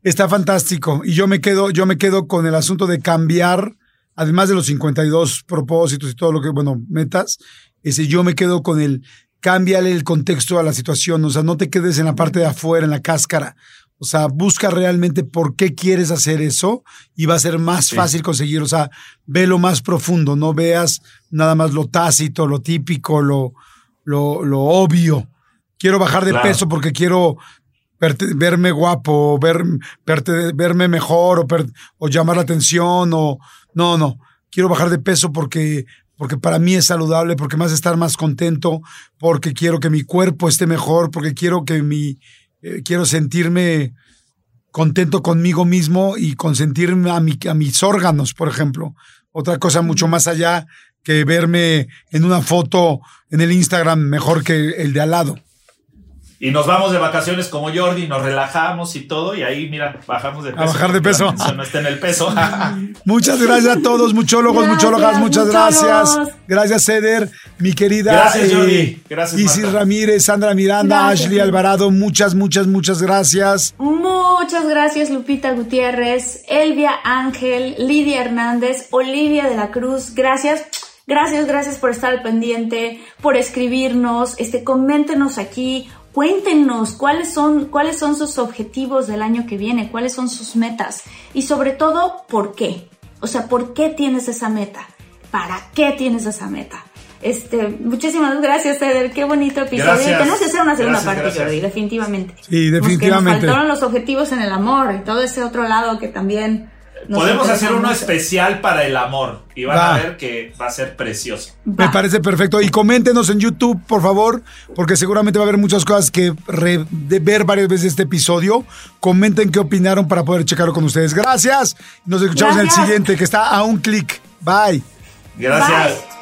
Está fantástico. Y yo me quedo, yo me quedo con el asunto de cambiar, además de los 52 propósitos y todo lo que, bueno, metas, ese yo me quedo con el cámbiale el contexto a la situación, o sea, no te quedes en la parte de afuera, en la cáscara. O sea, busca realmente por qué quieres hacer eso y va a ser más fácil conseguir. O sea, ve lo más profundo, no veas nada más lo tácito, lo típico, lo, lo, lo obvio. Quiero bajar de peso porque quiero verme guapo, ver, verme mejor o, o llamar la atención o no, no. Quiero bajar de peso porque porque para mí es saludable, porque me hace estar más contento, porque quiero que mi cuerpo esté mejor, porque quiero que mi, eh, quiero sentirme contento conmigo mismo y consentirme a, mi, a mis órganos, por ejemplo. Otra cosa mucho más allá que verme en una foto en el Instagram mejor que el de al lado y nos vamos de vacaciones como Jordi, nos relajamos y todo, y ahí, mira, bajamos de peso. A bajar de peso. no está en el peso. muchas gracias a todos, muchólogos, muchólogas, muchas gracias. Gracias, Eder, mi querida. Gracias, eh, Jordi. Gracias, Isis Ramírez, Sandra Miranda, Ashley Alvarado, muchas, muchas, muchas gracias. Muchas gracias, Lupita Gutiérrez, Elvia Ángel, Lidia Hernández, Olivia de la Cruz, gracias. Gracias, gracias por estar al pendiente, por escribirnos, este, coméntenos aquí, Cuéntenos cuáles son, cuáles son sus objetivos del año que viene, cuáles son sus metas y sobre todo, ¿por qué? O sea, ¿por qué tienes esa meta? ¿Para qué tienes esa meta? Este, muchísimas gracias, Eder. Qué bonito episodio. Tenemos que hacer una segunda parte, Jordi, definitivamente. Sí, definitivamente. nos faltaron los objetivos en el amor y todo ese otro lado que también Podemos hacer uno especial para el amor y van a ver que va a ser precioso. Me parece perfecto. Y coméntenos en YouTube, por favor, porque seguramente va a haber muchas cosas que ver varias veces este episodio. Comenten qué opinaron para poder checarlo con ustedes. Gracias. Nos escuchamos en el siguiente, que está a un clic. Bye. Gracias.